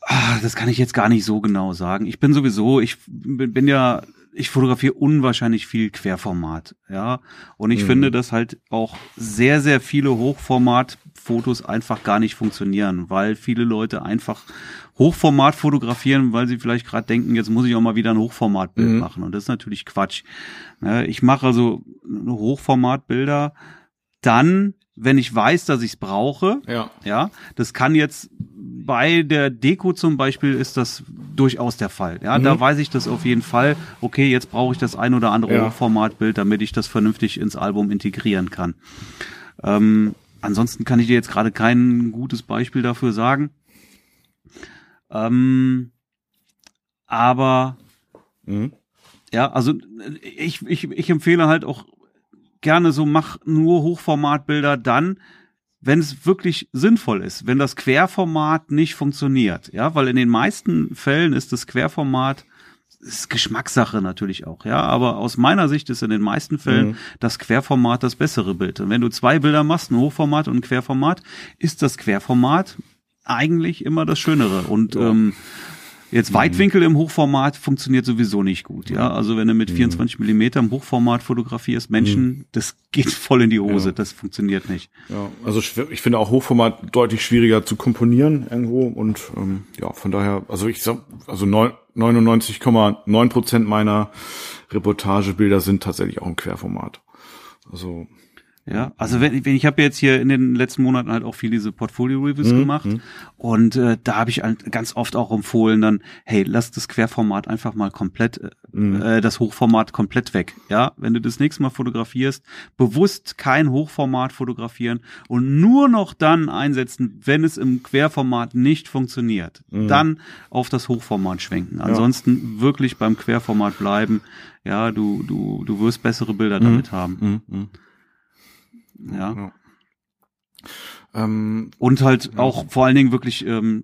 Ah, das kann ich jetzt gar nicht so genau sagen. Ich bin sowieso, ich bin ja, ich fotografiere unwahrscheinlich viel Querformat, ja. Und ich mhm. finde, dass halt auch sehr, sehr viele Hochformat Fotos einfach gar nicht funktionieren, weil viele Leute einfach Hochformat fotografieren, weil sie vielleicht gerade denken, jetzt muss ich auch mal wieder ein Hochformatbild mhm. machen. Und das ist natürlich Quatsch. Ne, ich mache also Hochformatbilder dann, wenn ich weiß, dass ich es brauche. Ja. Ja. Das kann jetzt bei der Deko zum Beispiel ist das durchaus der Fall. Ja, mhm. da weiß ich das auf jeden Fall. Okay, jetzt brauche ich das ein oder andere ja. Hochformatbild, damit ich das vernünftig ins Album integrieren kann. Ähm, ansonsten kann ich dir jetzt gerade kein gutes Beispiel dafür sagen. Ähm, aber mhm. ja, also ich, ich, ich empfehle halt auch gerne so, mach nur Hochformatbilder dann, wenn es wirklich sinnvoll ist, wenn das Querformat nicht funktioniert, ja, weil in den meisten Fällen ist das Querformat ist Geschmackssache natürlich auch, ja, aber aus meiner Sicht ist in den meisten Fällen mhm. das Querformat das bessere Bild. Und wenn du zwei Bilder machst, ein Hochformat und ein Querformat, ist das Querformat eigentlich immer das Schönere. Und ja. ähm, Jetzt Weitwinkel im Hochformat funktioniert sowieso nicht gut, ja. Also wenn du mit 24 mhm. Millimeter im Hochformat fotografierst, Menschen, mhm. das geht voll in die Hose, ja. das funktioniert nicht. Ja, also ich finde auch Hochformat deutlich schwieriger zu komponieren irgendwo und ähm, ja, von daher, also ich sag, also 99,9 Prozent meiner Reportagebilder sind tatsächlich auch im Querformat. Also ja, also wenn, wenn ich habe jetzt hier in den letzten Monaten halt auch viel diese Portfolio-Reviews mhm. gemacht mhm. und äh, da habe ich halt ganz oft auch empfohlen dann, hey, lass das Querformat einfach mal komplett, äh, mhm. äh, das Hochformat komplett weg. Ja, wenn du das nächste Mal fotografierst, bewusst kein Hochformat fotografieren und nur noch dann einsetzen, wenn es im Querformat nicht funktioniert. Mhm. Dann auf das Hochformat schwenken. Ansonsten ja. wirklich beim Querformat bleiben. Ja, du, du, du wirst bessere Bilder mhm. damit haben. Ja. ja. Ähm, und halt auch vor allen Dingen wirklich ähm,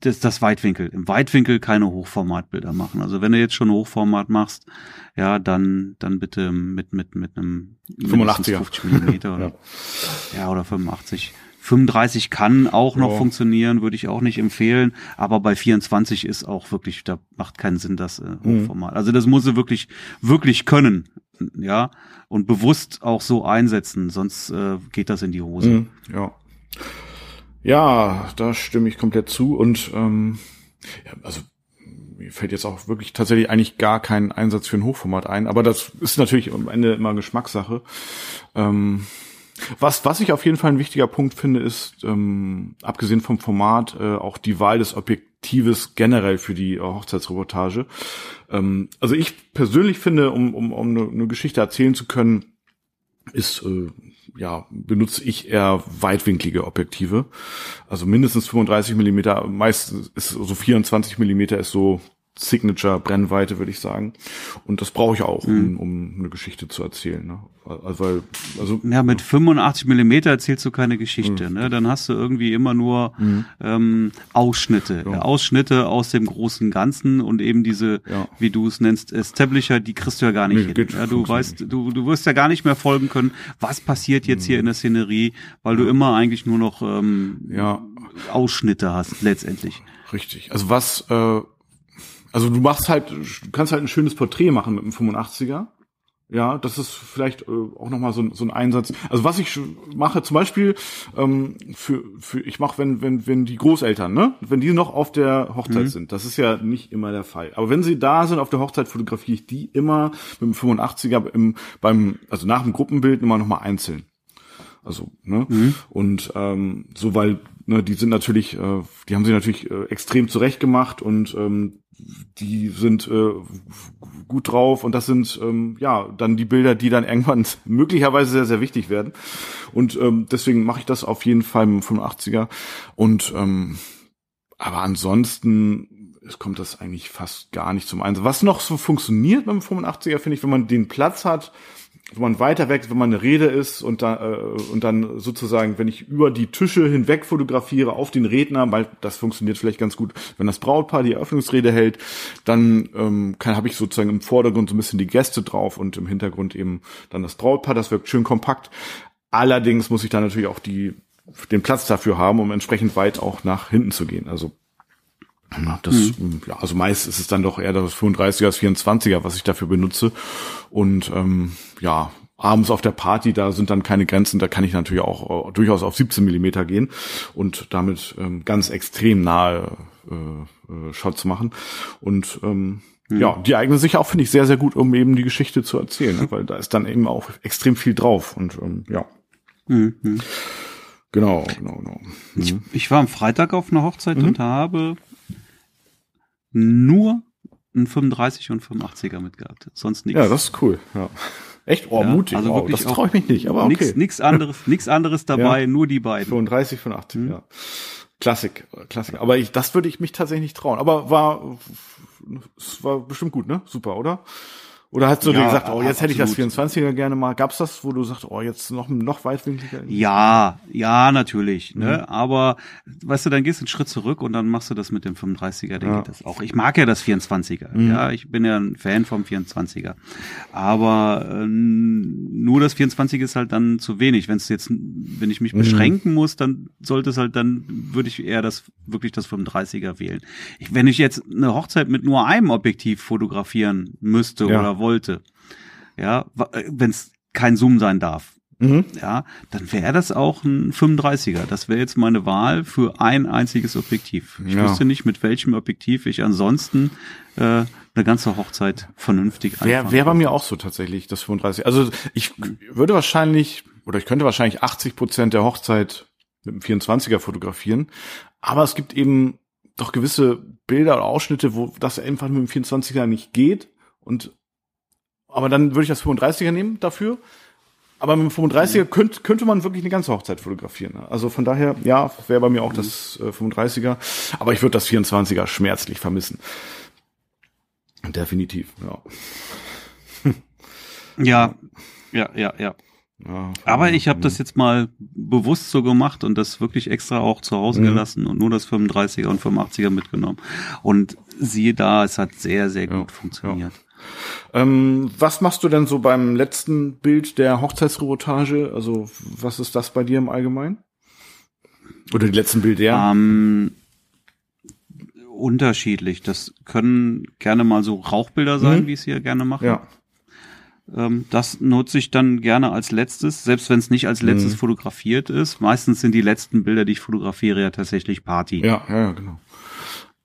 das, das Weitwinkel. Im Weitwinkel keine Hochformatbilder machen. Also wenn du jetzt schon Hochformat machst, ja, dann dann bitte mit mit mit einem 85 50 Millimeter oder ja. ja oder 85. 35 kann auch noch ja. funktionieren, würde ich auch nicht empfehlen, aber bei 24 ist auch wirklich, da macht keinen Sinn das äh, mhm. Hochformat. Mhm. Also das muss sie wirklich wirklich können ja, und bewusst auch so einsetzen, sonst äh, geht das in die Hose. Mhm, ja. Ja, da stimme ich komplett zu und ähm, ja, also mir fällt jetzt auch wirklich tatsächlich eigentlich gar kein Einsatz für ein Hochformat ein, aber das ist natürlich am Ende immer Geschmackssache. Ähm, was, was ich auf jeden Fall ein wichtiger Punkt finde, ist, ähm, abgesehen vom Format, äh, auch die Wahl des Objektives generell für die äh, Hochzeitsreportage. Ähm, also ich persönlich finde, um, um, um eine, Geschichte erzählen zu können, ist äh, ja benutze ich eher weitwinklige Objektive, also mindestens 35 Millimeter. Meist ist so 24 Millimeter ist so Signature Brennweite, würde ich sagen. Und das brauche ich auch, um, mhm. um eine Geschichte zu erzählen. Ne? Also, weil, also ja, mit 85 Millimeter erzählst du keine Geschichte. Mhm. Ne? Dann hast du irgendwie immer nur mhm. ähm, Ausschnitte, ja. Ausschnitte aus dem großen Ganzen und eben diese, ja. wie du es nennst, Establisher, die kriegst du ja gar nicht nee, hin. Ja, du weißt, du, du wirst ja gar nicht mehr folgen können, was passiert jetzt hier mhm. in der Szenerie, weil du immer eigentlich nur noch ähm, ja. Ausschnitte hast letztendlich. Richtig. Also was äh, also du machst halt, du kannst halt ein schönes Porträt machen mit einem 85er. Ja, das ist vielleicht äh, auch nochmal so, so ein Einsatz. Also was ich mache, zum Beispiel ähm, für, für ich mache, wenn, wenn, wenn die Großeltern, ne, wenn die noch auf der Hochzeit mhm. sind, das ist ja nicht immer der Fall. Aber wenn sie da sind auf der Hochzeit, fotografiere ich die immer mit dem 85er im, beim, also nach dem Gruppenbild immer nochmal einzeln. Also, ne? Mhm. Und ähm, so, weil, ne, die sind natürlich, äh, die haben sie natürlich äh, extrem zurecht gemacht und ähm, die sind äh, gut drauf und das sind ähm, ja dann die Bilder, die dann irgendwann möglicherweise sehr, sehr wichtig werden. Und ähm, deswegen mache ich das auf jeden Fall mit dem 85er. Und ähm, aber ansonsten es kommt das eigentlich fast gar nicht zum Einsatz. Was noch so funktioniert beim 85er, finde ich, wenn man den Platz hat, wenn man weiter weg, wenn man eine Rede ist und dann, äh, und dann sozusagen, wenn ich über die Tische hinweg fotografiere auf den Redner, weil das funktioniert vielleicht ganz gut, wenn das Brautpaar die Eröffnungsrede hält, dann ähm, habe ich sozusagen im Vordergrund so ein bisschen die Gäste drauf und im Hintergrund eben dann das Brautpaar. Das wirkt schön kompakt. Allerdings muss ich da natürlich auch die den Platz dafür haben, um entsprechend weit auch nach hinten zu gehen. Also das, mhm. ja, also meist ist es dann doch eher das 35er, das 24er, was ich dafür benutze. Und ähm, ja, abends auf der Party, da sind dann keine Grenzen, da kann ich natürlich auch äh, durchaus auf 17 Millimeter gehen und damit ähm, ganz extrem nahe äh, äh, Shots machen. Und ähm, mhm. ja, die eignen sich auch, finde ich, sehr, sehr gut, um eben die Geschichte zu erzählen, ne? weil da ist dann eben auch extrem viel drauf und ähm, ja. Mhm. Genau, genau, genau. Mhm. Ich, ich, war am Freitag auf einer Hochzeit mhm. und habe nur ein 35 und 85er mitgehabt. Sonst nichts. Ja, das ist cool. Ja. Echt? Oh, ja, mutig. Also wow, das traue ich mich nicht, aber okay. Nichts anderes, nix anderes dabei, ja. nur die beiden. 35, 85, mhm. ja. Klassik, Klassik. Aber ich, das würde ich mich tatsächlich nicht trauen. Aber war, es war bestimmt gut, ne? Super, oder? Oder hast du ja, dir gesagt, oh, jetzt hätte ich das 24er gerne mal. Gab's das, wo du sagst, oh, jetzt noch noch weitwinkliger? Ja, ja, natürlich. Ne? Mhm. Aber weißt du, dann gehst du einen Schritt zurück und dann machst du das mit dem 35er. Dann ja. geht das auch. Ich mag ja das 24er. Mhm. Ja, ich bin ja ein Fan vom 24er. Aber äh, nur das 24 ist halt dann zu wenig. Wenn es jetzt, wenn ich mich mhm. beschränken muss, dann sollte es halt, dann würde ich eher das wirklich das 35er wählen. Ich, wenn ich jetzt eine Hochzeit mit nur einem Objektiv fotografieren müsste ja. oder wollte, ja, äh, wenn es kein Zoom sein darf, mhm. ja, dann wäre das auch ein 35er. Das wäre jetzt meine Wahl für ein einziges Objektiv. Ich ja. wüsste nicht, mit welchem Objektiv ich ansonsten äh, eine ganze Hochzeit vernünftig Wäre wär bei mir auch so tatsächlich, das 35. Also ich würde wahrscheinlich, oder ich könnte wahrscheinlich 80 Prozent der Hochzeit mit dem 24er fotografieren. Aber es gibt eben doch gewisse Bilder oder Ausschnitte, wo das einfach mit dem 24er nicht geht. Und aber dann würde ich das 35er nehmen dafür. Aber mit dem 35er könnte, könnte man wirklich eine ganze Hochzeit fotografieren. Also von daher, ja, wäre bei mir auch das äh, 35er. Aber ich würde das 24er schmerzlich vermissen. Definitiv, ja. ja, ja, ja, ja. Ja, Aber ich habe das jetzt mal bewusst so gemacht und das wirklich extra auch zu Hause mhm. gelassen und nur das 35er und 85er mitgenommen. Und siehe da, es hat sehr, sehr gut ja, funktioniert. Ja. Ähm, was machst du denn so beim letzten Bild der Hochzeitsreportage? Also was ist das bei dir im Allgemeinen? Oder die letzten Bilder? Ähm, unterschiedlich. Das können gerne mal so Rauchbilder sein, mhm. wie ich es hier gerne mache. Ja. Ähm, das nutze ich dann gerne als letztes, selbst wenn es nicht als letztes mhm. fotografiert ist. Meistens sind die letzten Bilder, die ich fotografiere, ja tatsächlich Party. Ja, ja, ja genau.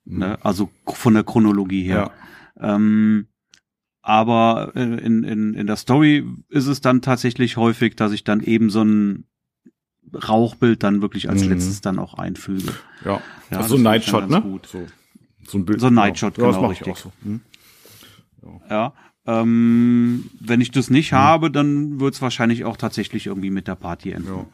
Ne? Also von der Chronologie her. Ja. Ähm, aber äh, in, in, in der Story ist es dann tatsächlich häufig, dass ich dann eben so ein Rauchbild dann wirklich als mhm. letztes dann auch einfüge. Ja, ja also so ein Nightshot, ne? Gut. So, so ein Bild. So ein Nightshot, ja, genau, das richtig. So. Hm? Ja. ja. Ähm, wenn ich das nicht hm. habe, dann wird es wahrscheinlich auch tatsächlich irgendwie mit der Party enden. Ja.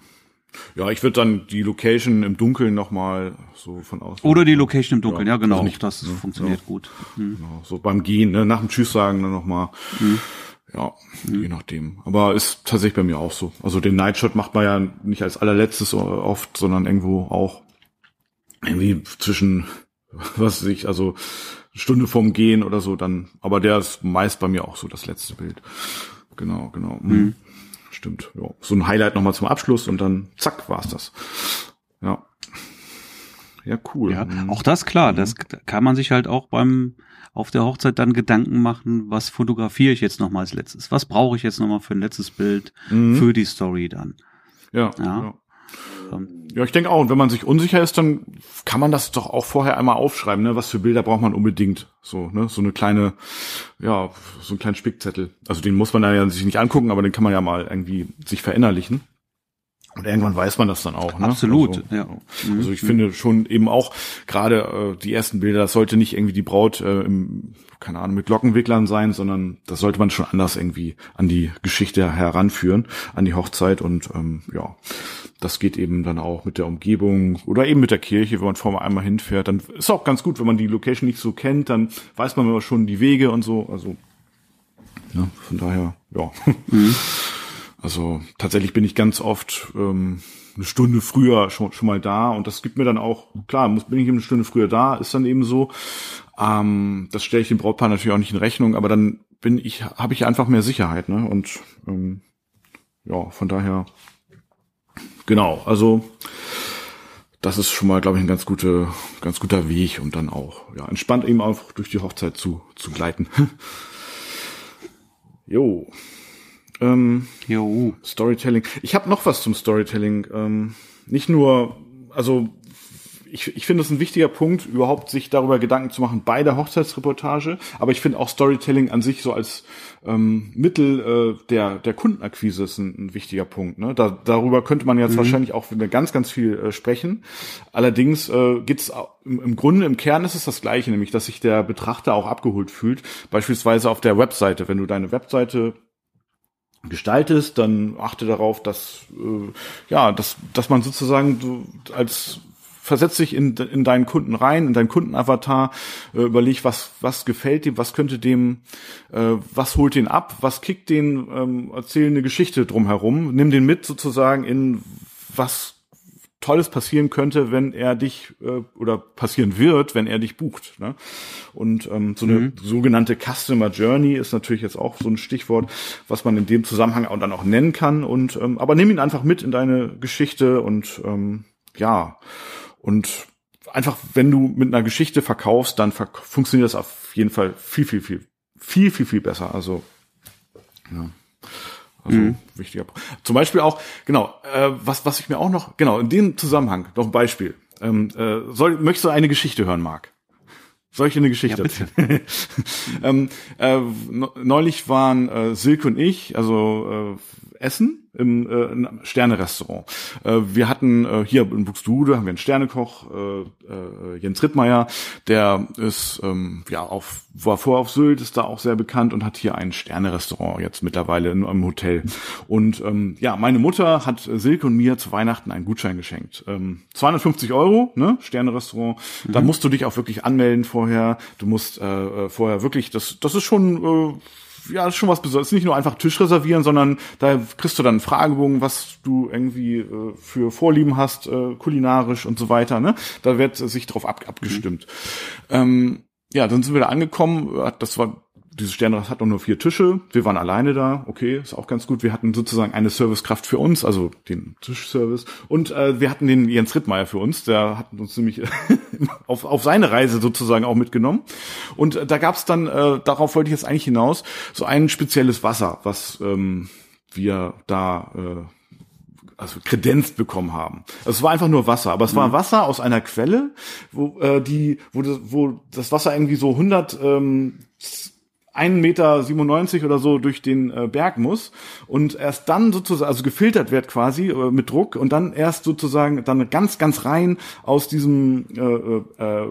Ja, ich würde dann die Location im Dunkeln nochmal so von außen. Oder die Location im Dunkeln, ja, ja genau. Also nicht, das ne, funktioniert ja. gut. Hm. Genau, so beim Gehen, ne, nach dem Tschüss sagen dann nochmal. Hm. Ja, hm. je nachdem. Aber ist tatsächlich bei mir auch so. Also den Nightshot macht man ja nicht als allerletztes oft, sondern irgendwo auch irgendwie zwischen, was weiß ich, also Stunde vorm Gehen oder so dann. Aber der ist meist bei mir auch so das letzte Bild. Genau, genau. Hm. Mhm. Stimmt. Ja. So ein Highlight nochmal zum Abschluss und dann zack war's das. Ja. Ja, cool. Ja, mhm. auch das klar. Mhm. Das kann man sich halt auch beim auf der Hochzeit dann Gedanken machen, was fotografiere ich jetzt nochmal als letztes? Was brauche ich jetzt nochmal für ein letztes Bild mhm. für die Story dann? Ja. ja. ja. Ja, ich denke auch. Und wenn man sich unsicher ist, dann kann man das doch auch vorher einmal aufschreiben, ne? Was für Bilder braucht man unbedingt? So, ne? So eine kleine, ja, so ein kleinen Spickzettel. Also den muss man ja sich nicht angucken, aber den kann man ja mal irgendwie sich verinnerlichen. Und irgendwann weiß man das dann auch. Ne? Absolut, also, ja. Also ich mhm. finde schon eben auch gerade äh, die ersten Bilder, das sollte nicht irgendwie die Braut äh, im, keine Ahnung, mit Lockenwicklern sein, sondern das sollte man schon anders irgendwie an die Geschichte heranführen, an die Hochzeit und ähm, ja, das geht eben dann auch mit der Umgebung oder eben mit der Kirche, wenn man vorher einmal hinfährt. Dann ist auch ganz gut, wenn man die Location nicht so kennt, dann weiß man aber schon die Wege und so. Also ja, von daher, ja. Mhm. Also tatsächlich bin ich ganz oft ähm, eine Stunde früher schon, schon mal da und das gibt mir dann auch, klar, muss, bin ich eben eine Stunde früher da, ist dann eben so. Ähm, das stelle ich dem Brautpaar natürlich auch nicht in Rechnung, aber dann bin ich, habe ich einfach mehr Sicherheit, ne? Und ähm, ja, von daher Genau, also das ist schon mal, glaube ich, ein ganz guter, ganz guter Weg, um dann auch ja, entspannt eben auch durch die Hochzeit zu, zu gleiten. jo. Ähm, jo. Storytelling. Ich habe noch was zum Storytelling. Ähm, nicht nur, also ich, ich finde es ein wichtiger Punkt, überhaupt sich darüber Gedanken zu machen bei der Hochzeitsreportage. Aber ich finde auch Storytelling an sich so als ähm, Mittel äh, der, der Kundenakquise ist ein, ein wichtiger Punkt. Ne? Da, darüber könnte man jetzt mhm. wahrscheinlich auch ganz, ganz viel äh, sprechen. Allerdings äh, geht es im, im Grunde, im Kern ist es das Gleiche, nämlich dass sich der Betrachter auch abgeholt fühlt. Beispielsweise auf der Webseite. Wenn du deine Webseite gestaltest, dann achte darauf, dass äh, ja, dass dass man sozusagen du als versetz dich in, in deinen Kunden rein, in deinen Kundenavatar, äh, überleg, was, was gefällt dem, was könnte dem, äh, was holt den ab, was kickt den, ähm, erzähl eine Geschichte drumherum, nimm den mit sozusagen in was Tolles passieren könnte, wenn er dich äh, oder passieren wird, wenn er dich bucht. Ne? Und ähm, so eine mhm. sogenannte Customer Journey ist natürlich jetzt auch so ein Stichwort, was man in dem Zusammenhang auch dann auch nennen kann. Und ähm, aber nimm ihn einfach mit in deine Geschichte und ähm, ja und einfach, wenn du mit einer Geschichte verkaufst, dann verk funktioniert das auf jeden Fall viel, viel, viel, viel, viel, viel besser. Also, ja. Also mhm. wichtiger. Zum Beispiel auch, genau, äh, was, was ich mir auch noch, genau, in dem Zusammenhang, noch ein Beispiel. Ähm, äh, soll, möchtest du eine Geschichte hören, Marc? Soll ich dir eine Geschichte ja, erzählen? ähm, äh, neulich waren äh, Silke und ich, also äh, Essen im äh, Sterne-Restaurant. Äh, wir hatten äh, hier in Buxtehude haben wir einen Sternekoch, äh, äh, Jens Rittmeier, der ist ähm, ja auf war vorher auf Sylt, ist da auch sehr bekannt und hat hier ein Sterne-Restaurant jetzt mittlerweile in einem Hotel. Und ähm, ja, meine Mutter hat Silke und mir zu Weihnachten einen Gutschein geschenkt. Ähm, 250 Euro, ne, Sterne-Restaurant. Mhm. Da musst du dich auch wirklich anmelden vorher. Du musst äh, äh vorher wirklich, das, das ist schon äh, ja, das ist schon was Besonderes. Nicht nur einfach Tisch reservieren, sondern da kriegst du dann einen Fragebogen, was du irgendwie äh, für Vorlieben hast, äh, kulinarisch und so weiter. Ne? Da wird sich drauf ab, abgestimmt. Mhm. Ähm, ja, dann sind wir da angekommen. Das war dieses Sternrad hat auch nur vier Tische. Wir waren alleine da. Okay, ist auch ganz gut. Wir hatten sozusagen eine Servicekraft für uns, also den Tischservice. Und äh, wir hatten den Jens Rittmeier für uns. Der hat uns nämlich auf, auf seine Reise sozusagen auch mitgenommen. Und äh, da gab es dann, äh, darauf wollte ich jetzt eigentlich hinaus, so ein spezielles Wasser, was ähm, wir da äh, also kredenzt bekommen haben. Also es war einfach nur Wasser, aber es mhm. war Wasser aus einer Quelle, wo äh, die, wo das, wo das Wasser irgendwie so 100 ähm, 1,97 Meter oder so durch den äh, Berg muss und erst dann sozusagen, also gefiltert wird quasi äh, mit Druck und dann erst sozusagen dann ganz, ganz rein aus diesem, äh, äh, äh,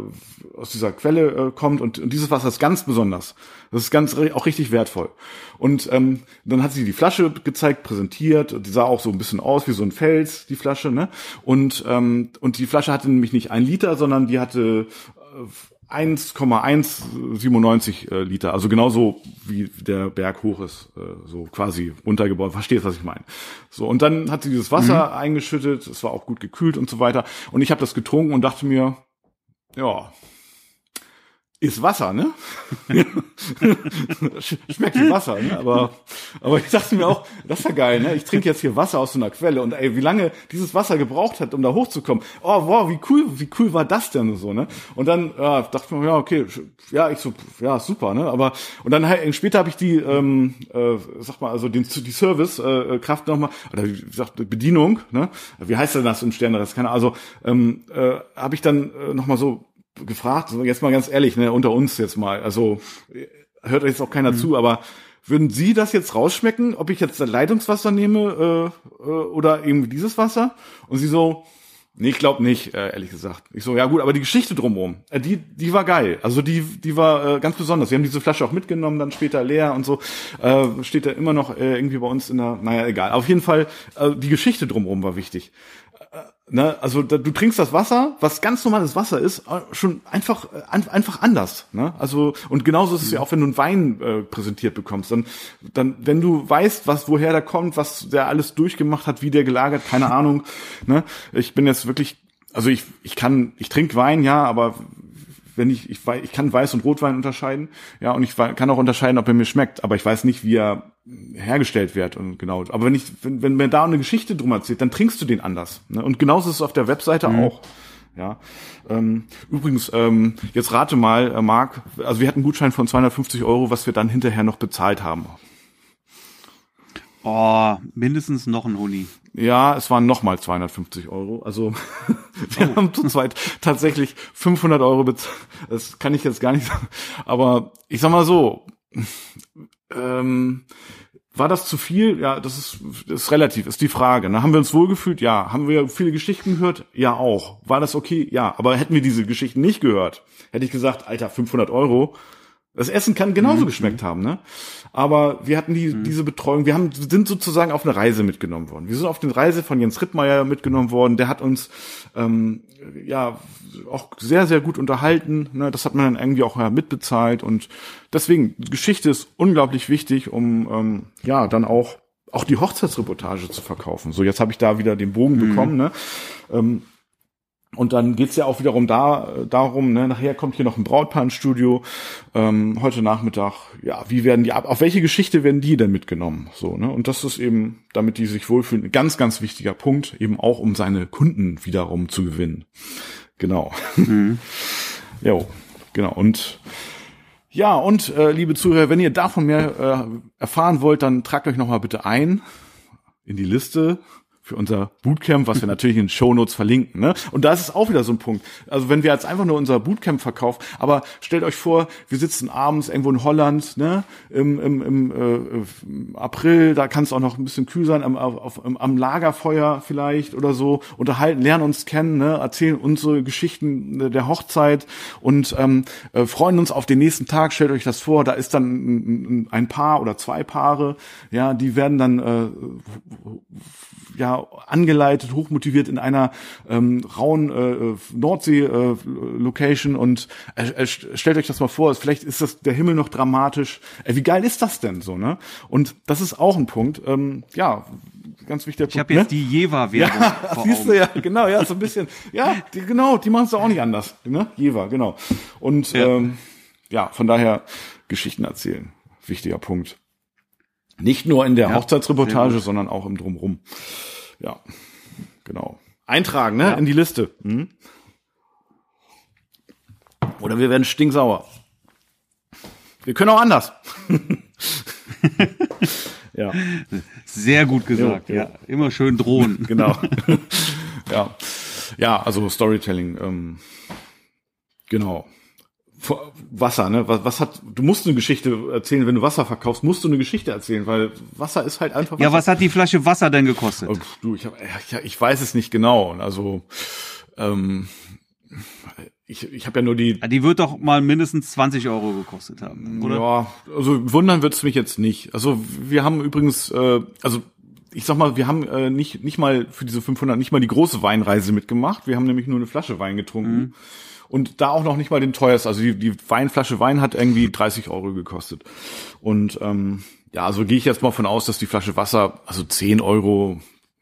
aus dieser Quelle äh, kommt und, und dieses Wasser ist ganz besonders. Das ist ganz auch richtig wertvoll. Und ähm, dann hat sie die Flasche gezeigt, präsentiert. Die sah auch so ein bisschen aus wie so ein Fels, die Flasche. Ne? Und ähm, und die Flasche hatte nämlich nicht ein Liter, sondern die hatte äh, 1,197 äh, Liter, also genauso wie der Berg hoch ist, äh, so quasi untergebaut. Verstehst, was ich meine? So und dann hat sie dieses Wasser mhm. eingeschüttet, es war auch gut gekühlt und so weiter. Und ich habe das getrunken und dachte mir, ja, ist Wasser, ne? Schmeckt wie Wasser, ne? Aber, aber ich dachte mir auch, das ist ja geil, ne? Ich trinke jetzt hier Wasser aus so einer Quelle und ey, wie lange dieses Wasser gebraucht hat, um da hochzukommen. Oh, wow, wie cool, wie cool war das denn so, ne? Und dann ja, dachte ich mir, ja, okay, ja, ich so, ja, super, ne? Aber und dann halt, später habe ich die, ähm, äh, sag mal, also den, die Service äh, Kraft nochmal, oder wie gesagt, Bedienung, ne? Wie heißt denn das im Sternrest? Keine Ahnung, also ähm, äh, habe ich dann äh, nochmal so gefragt, jetzt mal ganz ehrlich, ne, unter uns jetzt mal, also hört jetzt auch keiner mhm. zu, aber würden Sie das jetzt rausschmecken, ob ich jetzt Leitungswasser nehme äh, äh, oder eben dieses Wasser? Und sie so, nee, ich glaube nicht, äh, ehrlich gesagt. Ich so, ja gut, aber die Geschichte drumherum, äh, die, die war geil. Also die, die war äh, ganz besonders. Wir haben diese Flasche auch mitgenommen, dann später leer und so. Äh, steht da immer noch äh, irgendwie bei uns in der, naja, egal. Auf jeden Fall, äh, die Geschichte drumherum war wichtig. Ne, also da, du trinkst das Wasser, was ganz normales Wasser ist, äh, schon einfach äh, an, einfach anders. Ne? Also und genauso ist es ja auch, wenn du einen Wein äh, präsentiert bekommst, dann dann wenn du weißt, was woher der kommt, was der alles durchgemacht hat, wie der gelagert, keine Ahnung. Ne? Ich bin jetzt wirklich, also ich ich kann, ich trinke Wein, ja, aber wenn ich, ich, ich kann Weiß- und Rotwein unterscheiden, ja, und ich kann auch unterscheiden, ob er mir schmeckt, aber ich weiß nicht, wie er hergestellt wird und genau. Aber wenn ich, wenn, wenn mir da eine Geschichte drum erzählt, dann trinkst du den anders. Ne? Und genauso ist es auf der Webseite mhm. auch. Ja. Ähm, übrigens, ähm, jetzt rate mal, äh, Marc, also wir hatten einen Gutschein von 250 Euro, was wir dann hinterher noch bezahlt haben. Oh, mindestens noch ein Huni. Ja, es waren nochmal 250 Euro. Also wir oh. haben zu zweit tatsächlich 500 Euro bezahlt. Das kann ich jetzt gar nicht sagen. Aber ich sag mal so, ähm, war das zu viel? Ja, das ist, das ist relativ, ist die Frage. Ne? Haben wir uns wohlgefühlt? Ja. Haben wir viele Geschichten gehört? Ja, auch. War das okay? Ja. Aber hätten wir diese Geschichten nicht gehört, hätte ich gesagt, Alter, 500 Euro, das Essen kann genauso mhm. geschmeckt haben, ne? Aber wir hatten die, mhm. diese Betreuung, wir haben, sind sozusagen auf eine Reise mitgenommen worden. Wir sind auf eine Reise von Jens Rittmeier mitgenommen worden. Der hat uns ähm, ja auch sehr, sehr gut unterhalten. Ne? Das hat man dann irgendwie auch ja, mitbezahlt. Und deswegen, Geschichte ist unglaublich wichtig, um ähm, ja dann auch auch die Hochzeitsreportage zu verkaufen. So, jetzt habe ich da wieder den Bogen mhm. bekommen. Ne? Ähm, und dann geht's ja auch wiederum da, darum, ne, nachher kommt hier noch ein Brautpaar ins Studio, ähm, heute Nachmittag, ja, wie werden die, auf welche Geschichte werden die denn mitgenommen? So, ne? Und das ist eben, damit die sich wohlfühlen, ein ganz, ganz wichtiger Punkt, eben auch um seine Kunden wiederum zu gewinnen. Genau. Mhm. jo, genau. Und ja, und äh, liebe Zuhörer, wenn ihr davon mehr äh, erfahren wollt, dann tragt euch nochmal bitte ein in die Liste für unser Bootcamp, was wir natürlich in Shownotes verlinken. Ne? Und da ist es auch wieder so ein Punkt. Also wenn wir jetzt einfach nur unser Bootcamp verkaufen, aber stellt euch vor, wir sitzen abends irgendwo in Holland, ne, im, im, im äh, April, da kann es auch noch ein bisschen kühl sein, am, auf, am Lagerfeuer vielleicht oder so, unterhalten, lernen uns kennen, ne, erzählen unsere Geschichten der Hochzeit und ähm, äh, freuen uns auf den nächsten Tag. Stellt euch das vor, da ist dann ein Paar oder zwei Paare, ja, die werden dann äh, ja angeleitet, hochmotiviert in einer ähm, rauen äh, Nordsee-Location äh, und äh, äh, stellt euch das mal vor, vielleicht ist das der Himmel noch dramatisch. Äh, wie geil ist das denn so, ne? Und das ist auch ein Punkt. Ähm, ja, ganz wichtiger Punkt. Ich habe jetzt ne? die Jewa-Werbung. Ja, siehst du ja, genau, ja, so ein bisschen. Ja, die, genau, die machen es auch nicht anders. Ne? Jewa, genau. Und ja. Ähm, ja, von daher Geschichten erzählen. Wichtiger Punkt. Nicht nur in der ja, Hochzeitsreportage, sondern auch im Drumrum. Ja, genau. Eintragen, ne? Ja. In die Liste. Hm? Oder wir werden stinksauer. Wir können auch anders. ja. Sehr gut gesagt, ja. ja. Immer schön drohen. genau. ja. Ja, also Storytelling, ähm, genau. Wasser, ne? Was, was hat, du musst eine Geschichte erzählen, wenn du Wasser verkaufst, musst du eine Geschichte erzählen, weil Wasser ist halt einfach. Wasser. Ja, was hat die Flasche Wasser denn gekostet? Oh, du, ich, hab, ja, ich weiß es nicht genau. Also, ähm, ich, ich habe ja nur die. Die wird doch mal mindestens 20 Euro gekostet haben, oder? Ja, also wundern wird's mich jetzt nicht. Also wir haben übrigens, äh, also ich sag mal, wir haben äh, nicht nicht mal für diese 500 nicht mal die große Weinreise mitgemacht. Wir haben nämlich nur eine Flasche Wein getrunken. Mhm und da auch noch nicht mal den teuersten. Also die, die Weinflasche Wein hat irgendwie 30 Euro gekostet. Und ähm, ja, also gehe ich jetzt mal von aus, dass die Flasche Wasser, also 10 Euro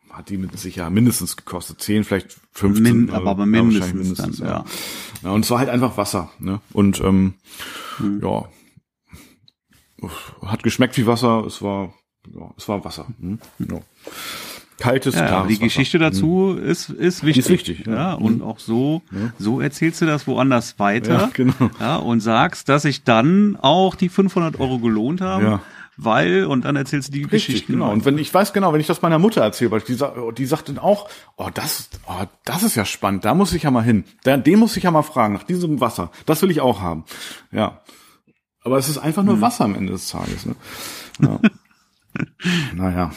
hat die mit Sicherheit mindestens gekostet. 10, vielleicht 15. Min, aber, aber mindestens, ja, mindestens dann, ja. ja. ja. Und es war halt einfach Wasser. Ne? Und ähm, hm. ja, hat geschmeckt wie Wasser. Es war, ja, es war Wasser. Hm? Ja kaltes, ja, klares Die Geschichte Wasser. dazu mhm. ist, ist wichtig. Ist wichtig, ja. ja und mhm. auch so, ja. so erzählst du das woanders weiter. Ja, genau. Ja, und sagst, dass sich dann auch die 500 Euro gelohnt haben. Ja weil und dann erzählst du die Richtig, Geschichten. Genau. Und wenn ich weiß genau, wenn ich das meiner Mutter erzähle, weil die, die sagt dann auch, oh das, oh, das ist ja spannend, da muss ich ja mal hin, den muss ich ja mal fragen nach diesem Wasser, das will ich auch haben. Ja, aber es ist einfach nur mhm. Wasser am Ende des Tages. Ne? Ja. naja,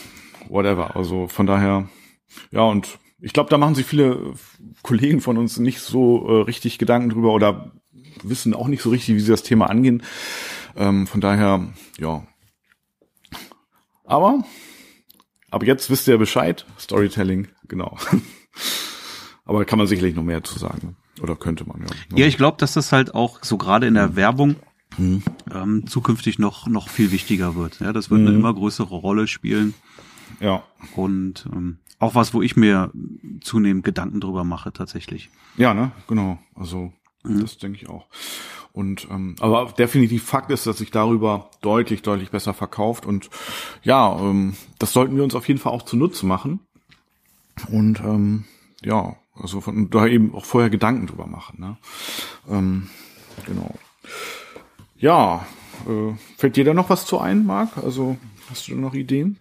whatever. Also von daher, ja, und ich glaube, da machen sich viele Kollegen von uns nicht so äh, richtig Gedanken drüber oder wissen auch nicht so richtig, wie sie das Thema angehen. Ähm, von daher, ja. Aber, aber jetzt wisst ihr Bescheid. Storytelling, genau. aber da kann man sicherlich noch mehr zu sagen. Oder könnte man, ja. Ja, ich glaube, dass das halt auch so gerade in der Werbung hm. ähm, zukünftig noch, noch viel wichtiger wird. Ja, das wird hm. eine immer größere Rolle spielen. Ja. Und ähm, auch was, wo ich mir zunehmend Gedanken drüber mache, tatsächlich. Ja, ne, genau. Also mhm. das denke ich auch. Und ähm, aber definitiv Fakt ist, dass sich darüber deutlich, deutlich besser verkauft. Und ja, ähm, das sollten wir uns auf jeden Fall auch zunutze machen. Und ähm, ja, also von da eben auch vorher Gedanken drüber machen. Ne? Ähm, genau. Ja, äh, fällt dir da noch was zu ein, Marc? Also hast du noch Ideen?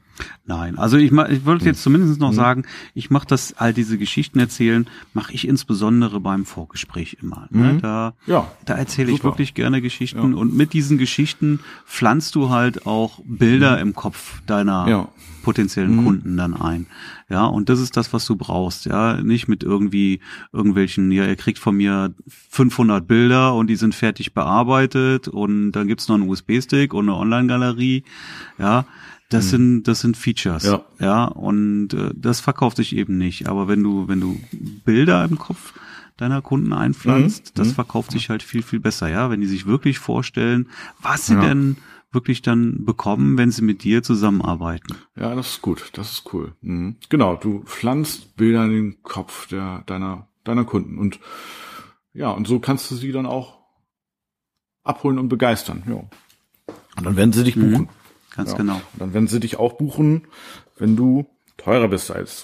Nein, also ich, ich wollte jetzt zumindest noch sagen, ich mache das, all diese Geschichten erzählen, mache ich insbesondere beim Vorgespräch immer. Ne? Mhm. Da, Ja, da erzähle ich wirklich gerne Geschichten und mit diesen Geschichten pflanzt du halt auch Bilder im Kopf deiner Mhm. Ja. Mhm. potenziellen Kunden dann ein. Ja, und das ist das, was du brauchst. Ja, nicht mit irgendwie irgendwelchen, ja, ihr kriegt von mir 500 Bilder und die sind fertig bearbeitet und dann gibt's noch einen USB-Stick und eine Online-Galerie. Ja, das sind, das sind Features. Mhm. Ja. ja, und äh, das verkauft sich eben nicht. Aber wenn du, wenn du Bilder im Kopf deiner Kunden einpflanzt, Mhm. das verkauft sich halt viel, viel besser, ja, wenn die sich wirklich vorstellen, was sie Ja. denn wirklich dann bekommen, wenn sie mit dir zusammenarbeiten. Ja, das ist gut. Das ist cool. Mhm. Genau, du pflanzt Bilder in den Kopf der, deiner, deiner Kunden und ja, und so kannst du sie dann auch abholen und begeistern. Ja. Und dann werden sie dich buchen. Ganz Ja. genau. Und dann werden sie dich auch buchen, wenn du teurer bist als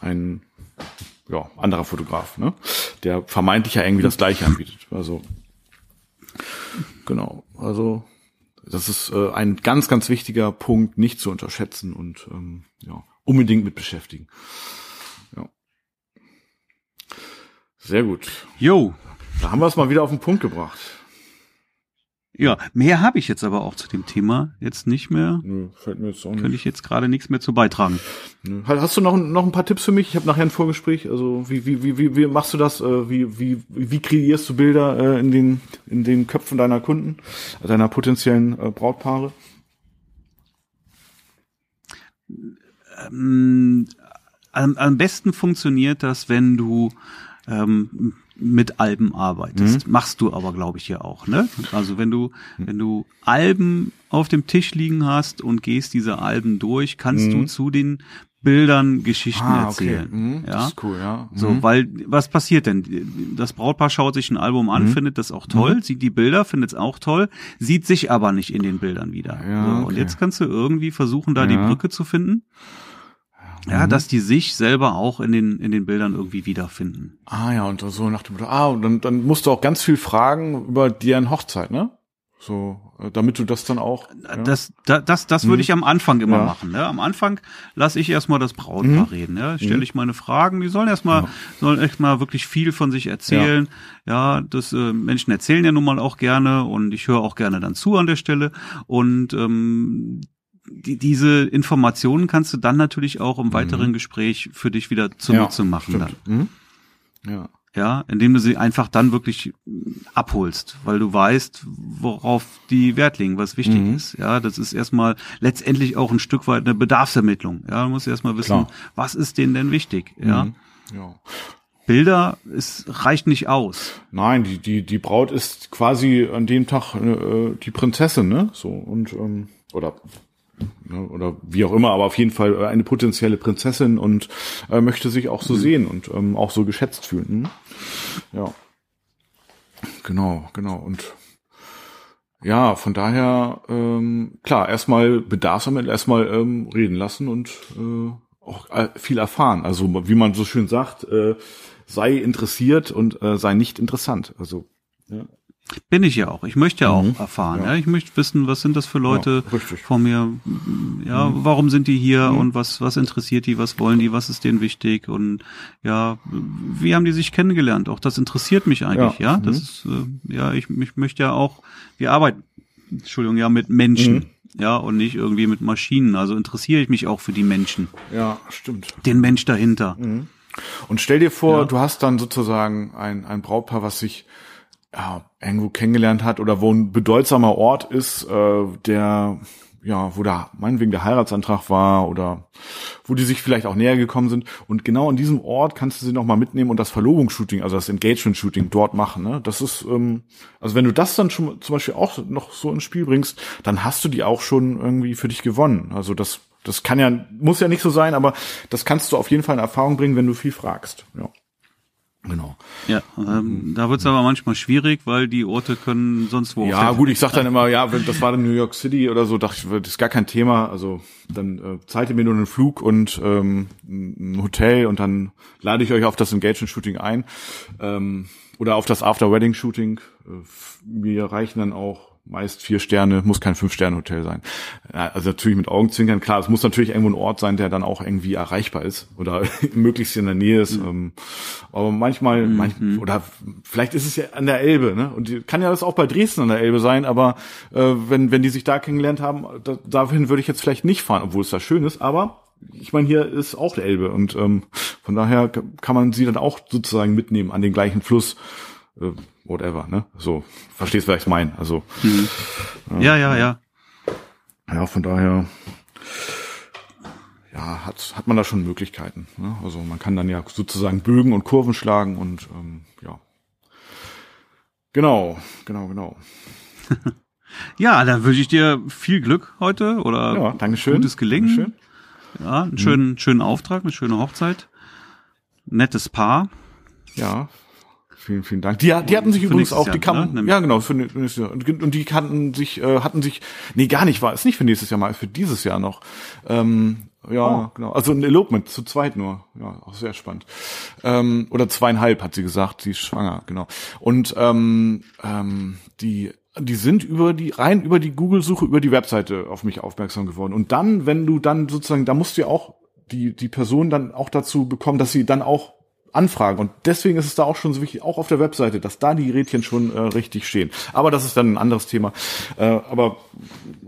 ein ja, anderer Fotograf, ne? Der vermeintlich ja irgendwie das gleiche anbietet. Also genau. Also das ist äh, ein ganz, ganz wichtiger Punkt, nicht zu unterschätzen und ähm, ja, unbedingt mit beschäftigen. Ja. Sehr gut. Jo, Da haben wir es mal wieder auf den Punkt gebracht. Ja, mehr habe ich jetzt aber auch zu dem Thema jetzt nicht mehr. Nö, fällt mir jetzt auch Könnte nicht. ich jetzt gerade nichts mehr zu beitragen. Nö. Hast du noch, noch ein paar Tipps für mich? Ich habe nachher ein Vorgespräch. Also wie, wie, wie, wie, wie machst du das? Äh, Wie, wie, wie kreierst du Bilder äh, in den, in den Köpfen deiner Kunden, deiner potenziellen äh, Brautpaare? Ähm, am, am besten funktioniert das, wenn du ähm, mit Alben arbeitest. Machst du aber, glaube ich, ja auch, ne? Also wenn du, wenn du Alben auf dem Tisch liegen hast und gehst diese Alben durch, kannst du zu den Bildern Geschichten erzählen. Mhm. Ja. Das ist cool, ja. Mhm. So, weil was passiert denn? Das Brautpaar schaut sich ein Album an, Mhm. findet das auch toll, sieht die Bilder, findet es auch toll, sieht sich aber nicht in den Bildern wieder. Ja, so, Und okay. jetzt kannst du irgendwie versuchen, da die Ja. Mhm. Brücke zu finden. Ja, dass die sich selber auch in den, in den Bildern irgendwie wiederfinden. Ah ja, und so nach dem Motto, ah, und dann, dann musst du auch ganz viel fragen über deren Hochzeit, ne? So, äh, damit du das dann auch. Ja. Das, da, das, das würde ich am Anfang immer Ja. machen. Ne? Am Anfang lasse ich erstmal das Brautpaar reden. Ja? Stelle ich meine Fragen. Die sollen erstmal, sollen echt mal wirklich viel von sich erzählen. Ja, das äh, Menschen erzählen ja nun mal auch gerne und ich höre auch gerne dann zu an der Stelle. Und ähm, die, diese Informationen kannst du dann natürlich auch im weiteren Gespräch für dich wieder zunutze machen. Dann. stimmt. Mhm. Ja. Ja, indem du sie einfach dann wirklich mm, abholst, weil du weißt, worauf die Wert legen, was wichtig Mhm. ist. Ja, das ist erstmal letztendlich auch ein Stück weit eine Bedarfsermittlung. Ja, du musst erstmal wissen, Klar. was ist denen denn wichtig? Ja, Mhm. Ja. Bilder, es reicht nicht aus. Nein, die, die, die Braut ist quasi an dem Tag äh, die Prinzessin, ne? So, und, ähm, oder, oder wie auch immer, aber auf jeden Fall äh, eine potenzielle Prinzessin und äh, möchte sich auch so sehen und ähm, auch so geschätzt fühlen. Hm? Ja. Genau, genau. Und ja, von daher, ähm, klar, erstmal Bedarfsermittlung, erstmal ähm, reden lassen und äh, auch äh, viel erfahren. Also wie man so schön sagt, äh, sei interessiert und äh, sei nicht interessant. Also ja, Bin ich ja auch. Ich möchte ja auch Mhm. erfahren. Ja. Ja. ich möchte wissen, was sind das für Leute Ja. Mhm. vor mir? Ja, warum sind die hier und was was interessiert die? Was wollen die? Was ist denen wichtig? Und ja, wie haben die sich kennengelernt? Auch das interessiert mich eigentlich. Ja, Ja. das Mhm. ist äh, ja ich, ich möchte ja auch. Wir arbeiten, Entschuldigung, ja mit Menschen. Mhm. Ja, und nicht irgendwie mit Maschinen. Also interessiere ich mich auch für die Menschen, ja, stimmt. den Mensch dahinter. Und stell dir vor, Ja. du hast dann sozusagen ein, ein Brautpaar, was sich ja, irgendwo kennengelernt hat oder wo ein bedeutsamer Ort ist, äh, der, ja, wo da meinetwegen der Heiratsantrag war oder wo die sich vielleicht auch näher gekommen sind. Und genau an diesem Ort kannst du sie nochmal mitnehmen und das Verlobungsshooting, also das Engagement-Shooting dort machen. Ne? Das ist, ähm, also wenn du das dann schon zum Beispiel auch noch so ins Spiel bringst, dann hast du die auch schon irgendwie für dich gewonnen. Also das, das kann ja, muss ja nicht so sein, aber das kannst du auf jeden Fall in Erfahrung bringen, wenn du viel fragst. Ja. Genau. Ja, ähm, da wird's aber manchmal schwierig, weil die Orte können sonst wo. Ja, gut, ich sag dann immer, ja, wenn- das war dann New York City oder so, dachte ich, das ist gar kein Thema. Also dann äh, zahlt ihr mir nur einen Flug und ähm, ein Hotel und dann lade ich euch auf das Engagement-Shooting ein. Ähm, oder auf das After-Wedding-Shooting. Äh, mir reichen dann auch meist vier Sterne, muss kein Fünf-Sterne-Hotel sein. Also natürlich mit Augenzwinkern, klar, es muss natürlich irgendwo ein Ort sein, der dann auch irgendwie erreichbar ist oder möglichst in der Nähe ist. Mhm. Aber manchmal, mhm. manch, oder vielleicht ist es ja an der Elbe, ne? Und die, kann ja das auch bei Dresden an der Elbe sein, aber äh, wenn, wenn die sich da kennengelernt haben, da, dahin würde ich jetzt vielleicht nicht fahren, obwohl es da schön ist, aber ich meine, hier ist auch der Elbe und ähm, von daher kann man sie dann auch sozusagen mitnehmen an den gleichen Fluss. Äh, whatever, ne? So, verstehst, was ich meine. Also mhm. ja, ja, ja. Ja, von daher ja, hat, hat man da schon Möglichkeiten. Ne? Also man kann dann ja sozusagen Bögen und Kurven schlagen und ähm, ja. Genau, genau, genau. ja, dann wünsche ich dir viel Glück heute oder ja, Dankeschön. gutes Gelingen. Dankeschön. Ja, einen schönen, mhm. schönen Auftrag, eine schöne Hochzeit. Nettes Paar. Ja, Vielen, vielen Dank. Die, die hatten sich übrigens auch, die kamen, ne? ja genau, für nächstes Jahr. Und die kannten sich, äh, hatten sich, nee, gar nicht, war es nicht für nächstes Jahr mal, für dieses Jahr noch. Ähm, ja, oh. genau. Also ein Elopement, zu zweit nur. Ja, auch sehr spannend. Ähm, oder zweieinhalb, hat sie gesagt, sie ist schwanger, genau. Und ähm, ähm, die die sind über die rein über die Google-Suche über die Webseite auf mich aufmerksam geworden. Und dann, wenn du dann sozusagen, da musst du ja auch die die Person dann auch dazu bekommen, dass sie dann auch anfragen. Und deswegen ist es da auch schon so wichtig, auch auf der Webseite, dass da die Rädchen schon äh, richtig stehen. Aber das ist dann ein anderes Thema. Äh, aber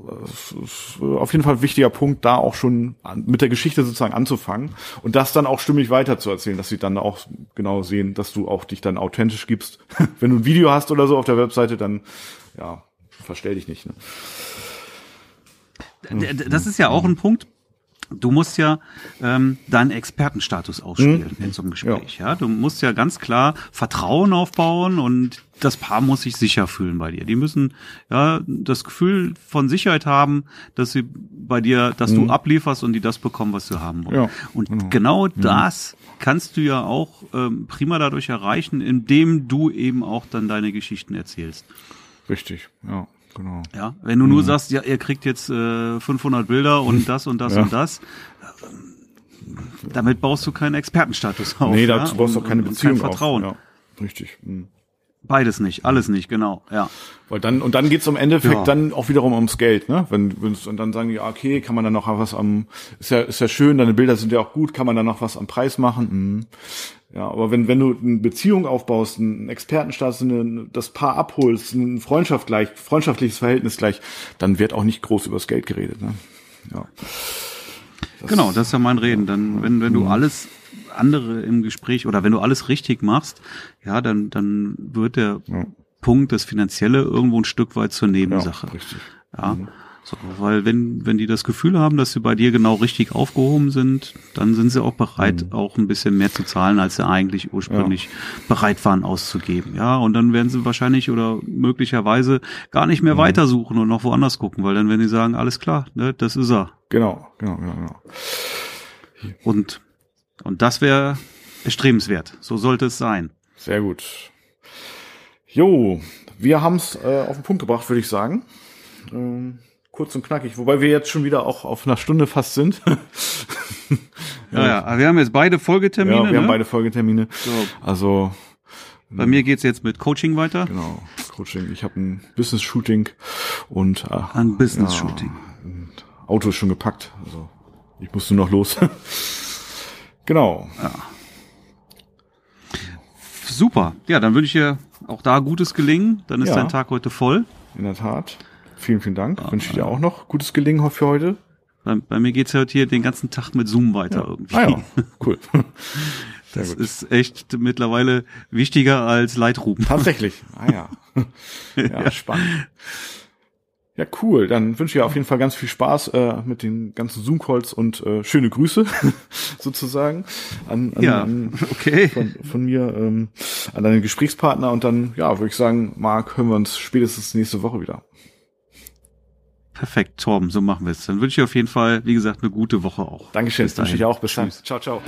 äh, auf jeden Fall ein wichtiger Punkt, da auch schon an, mit der Geschichte sozusagen anzufangen und das dann auch stimmig weiterzuerzählen, dass sie dann auch genau sehen, dass du auch dich dann authentisch gibst. Wenn du ein Video hast oder so auf der Webseite, dann ja, verstell dich nicht. Ne? Das ist ja auch ein Punkt, du musst ja ähm, deinen Expertenstatus ausspielen mhm. in so einem Gespräch. Ja. ja. du musst ja ganz klar Vertrauen aufbauen und das Paar muss sich sicher fühlen bei dir. Die müssen ja das Gefühl von Sicherheit haben, dass sie bei dir, dass mhm. du ablieferst und die das bekommen, was sie haben wollen. Ja, und genau, genau mhm. das kannst du ja auch ähm, prima dadurch erreichen, indem du eben auch dann deine Geschichten erzählst. Richtig, ja. Genau. Ja, wenn du nur mhm. sagst, ja, ihr kriegt jetzt äh, 500 Bilder und das und das ja. und das, damit baust du keinen Expertenstatus auf. Nee, dazu ja? baust du auch keine Beziehung kein Vertrauen. auf. Ja, richtig. Mhm. Beides nicht, alles nicht, genau, ja. Weil dann, und dann geht's im Endeffekt ja. dann auch wiederum ums Geld, ne? Wenn, wenn's, und dann sagen die, okay, kann man dann noch was am, ist ja, ist ja schön, deine Bilder sind ja auch gut, kann man dann noch was am Preis machen? Mhm. Ja, aber wenn, wenn du eine Beziehung aufbaust, einen Expertenstatus, eine, das Paar abholst, eine Freundschaft gleich, freundschaftliches Verhältnis gleich, dann wird auch nicht groß über das Geld geredet. Ne? Ja. Das, genau, das ist ja mein Reden. Dann, wenn, wenn du mhm. alles andere im Gespräch oder wenn du alles richtig machst, ja, dann, dann wird der ja. Punkt, das Finanzielle irgendwo ein Stück weit zur Nebensache. Ja, richtig. Ja. Mhm. So, weil wenn, wenn die das Gefühl haben, dass sie bei dir genau richtig aufgehoben sind, dann sind sie auch bereit, mhm. auch ein bisschen mehr zu zahlen, als sie eigentlich ursprünglich ja. bereit waren auszugeben. Ja, und dann werden sie wahrscheinlich oder möglicherweise gar nicht mehr mhm. weitersuchen und noch woanders gucken, weil dann werden sie sagen, alles klar, ne, das ist er. Genau, genau, genau, genau. Und, und das wäre erstrebenswert. So sollte es sein. Sehr gut. Jo, wir haben es äh, auf den Punkt gebracht, würde ich sagen. Ähm kurz und knackig, wobei wir jetzt schon wieder auch auf einer Stunde fast sind. ja, ja, wir haben jetzt beide Folgetermine. Ja, wir ne? haben beide Folgetermine. So. Also bei mir geht's jetzt mit Coaching weiter. Genau, Coaching. Ich habe ein Business-Shooting und äh, ein Business-Shooting. Ja, Auto ist schon gepackt, also ich musste noch los. genau. Ja. Super. Ja, dann wünsche ich dir auch da gutes Gelingen. Dann ist ja. dein Tag heute voll. In der Tat. Vielen, vielen Dank. Ah, Wünsche ich dir auch noch gutes Gelingen für heute. Bei, bei mir geht's heute hier den ganzen Tag mit Zoom weiter ja. irgendwie. Ah ja, cool. das ist echt mittlerweile wichtiger als Lightroom. Tatsächlich. Ah ja. ja, ja. spannend. Ja, cool. Dann wünsche ich dir auf jeden Fall ganz viel Spaß äh, mit den ganzen Zoom-Calls und äh, schöne Grüße sozusagen an, an, ja, an okay. von, von mir ähm, an deine Gesprächspartner und dann, ja, würde ich sagen, Marc, hören wir uns spätestens nächste Woche wieder. Perfekt, Torben, so machen wir es. Dann wünsche ich auf jeden Fall, wie gesagt, eine gute Woche auch. Dankeschön, das wünsche ich auch. Bis dann. Ciao, ciao.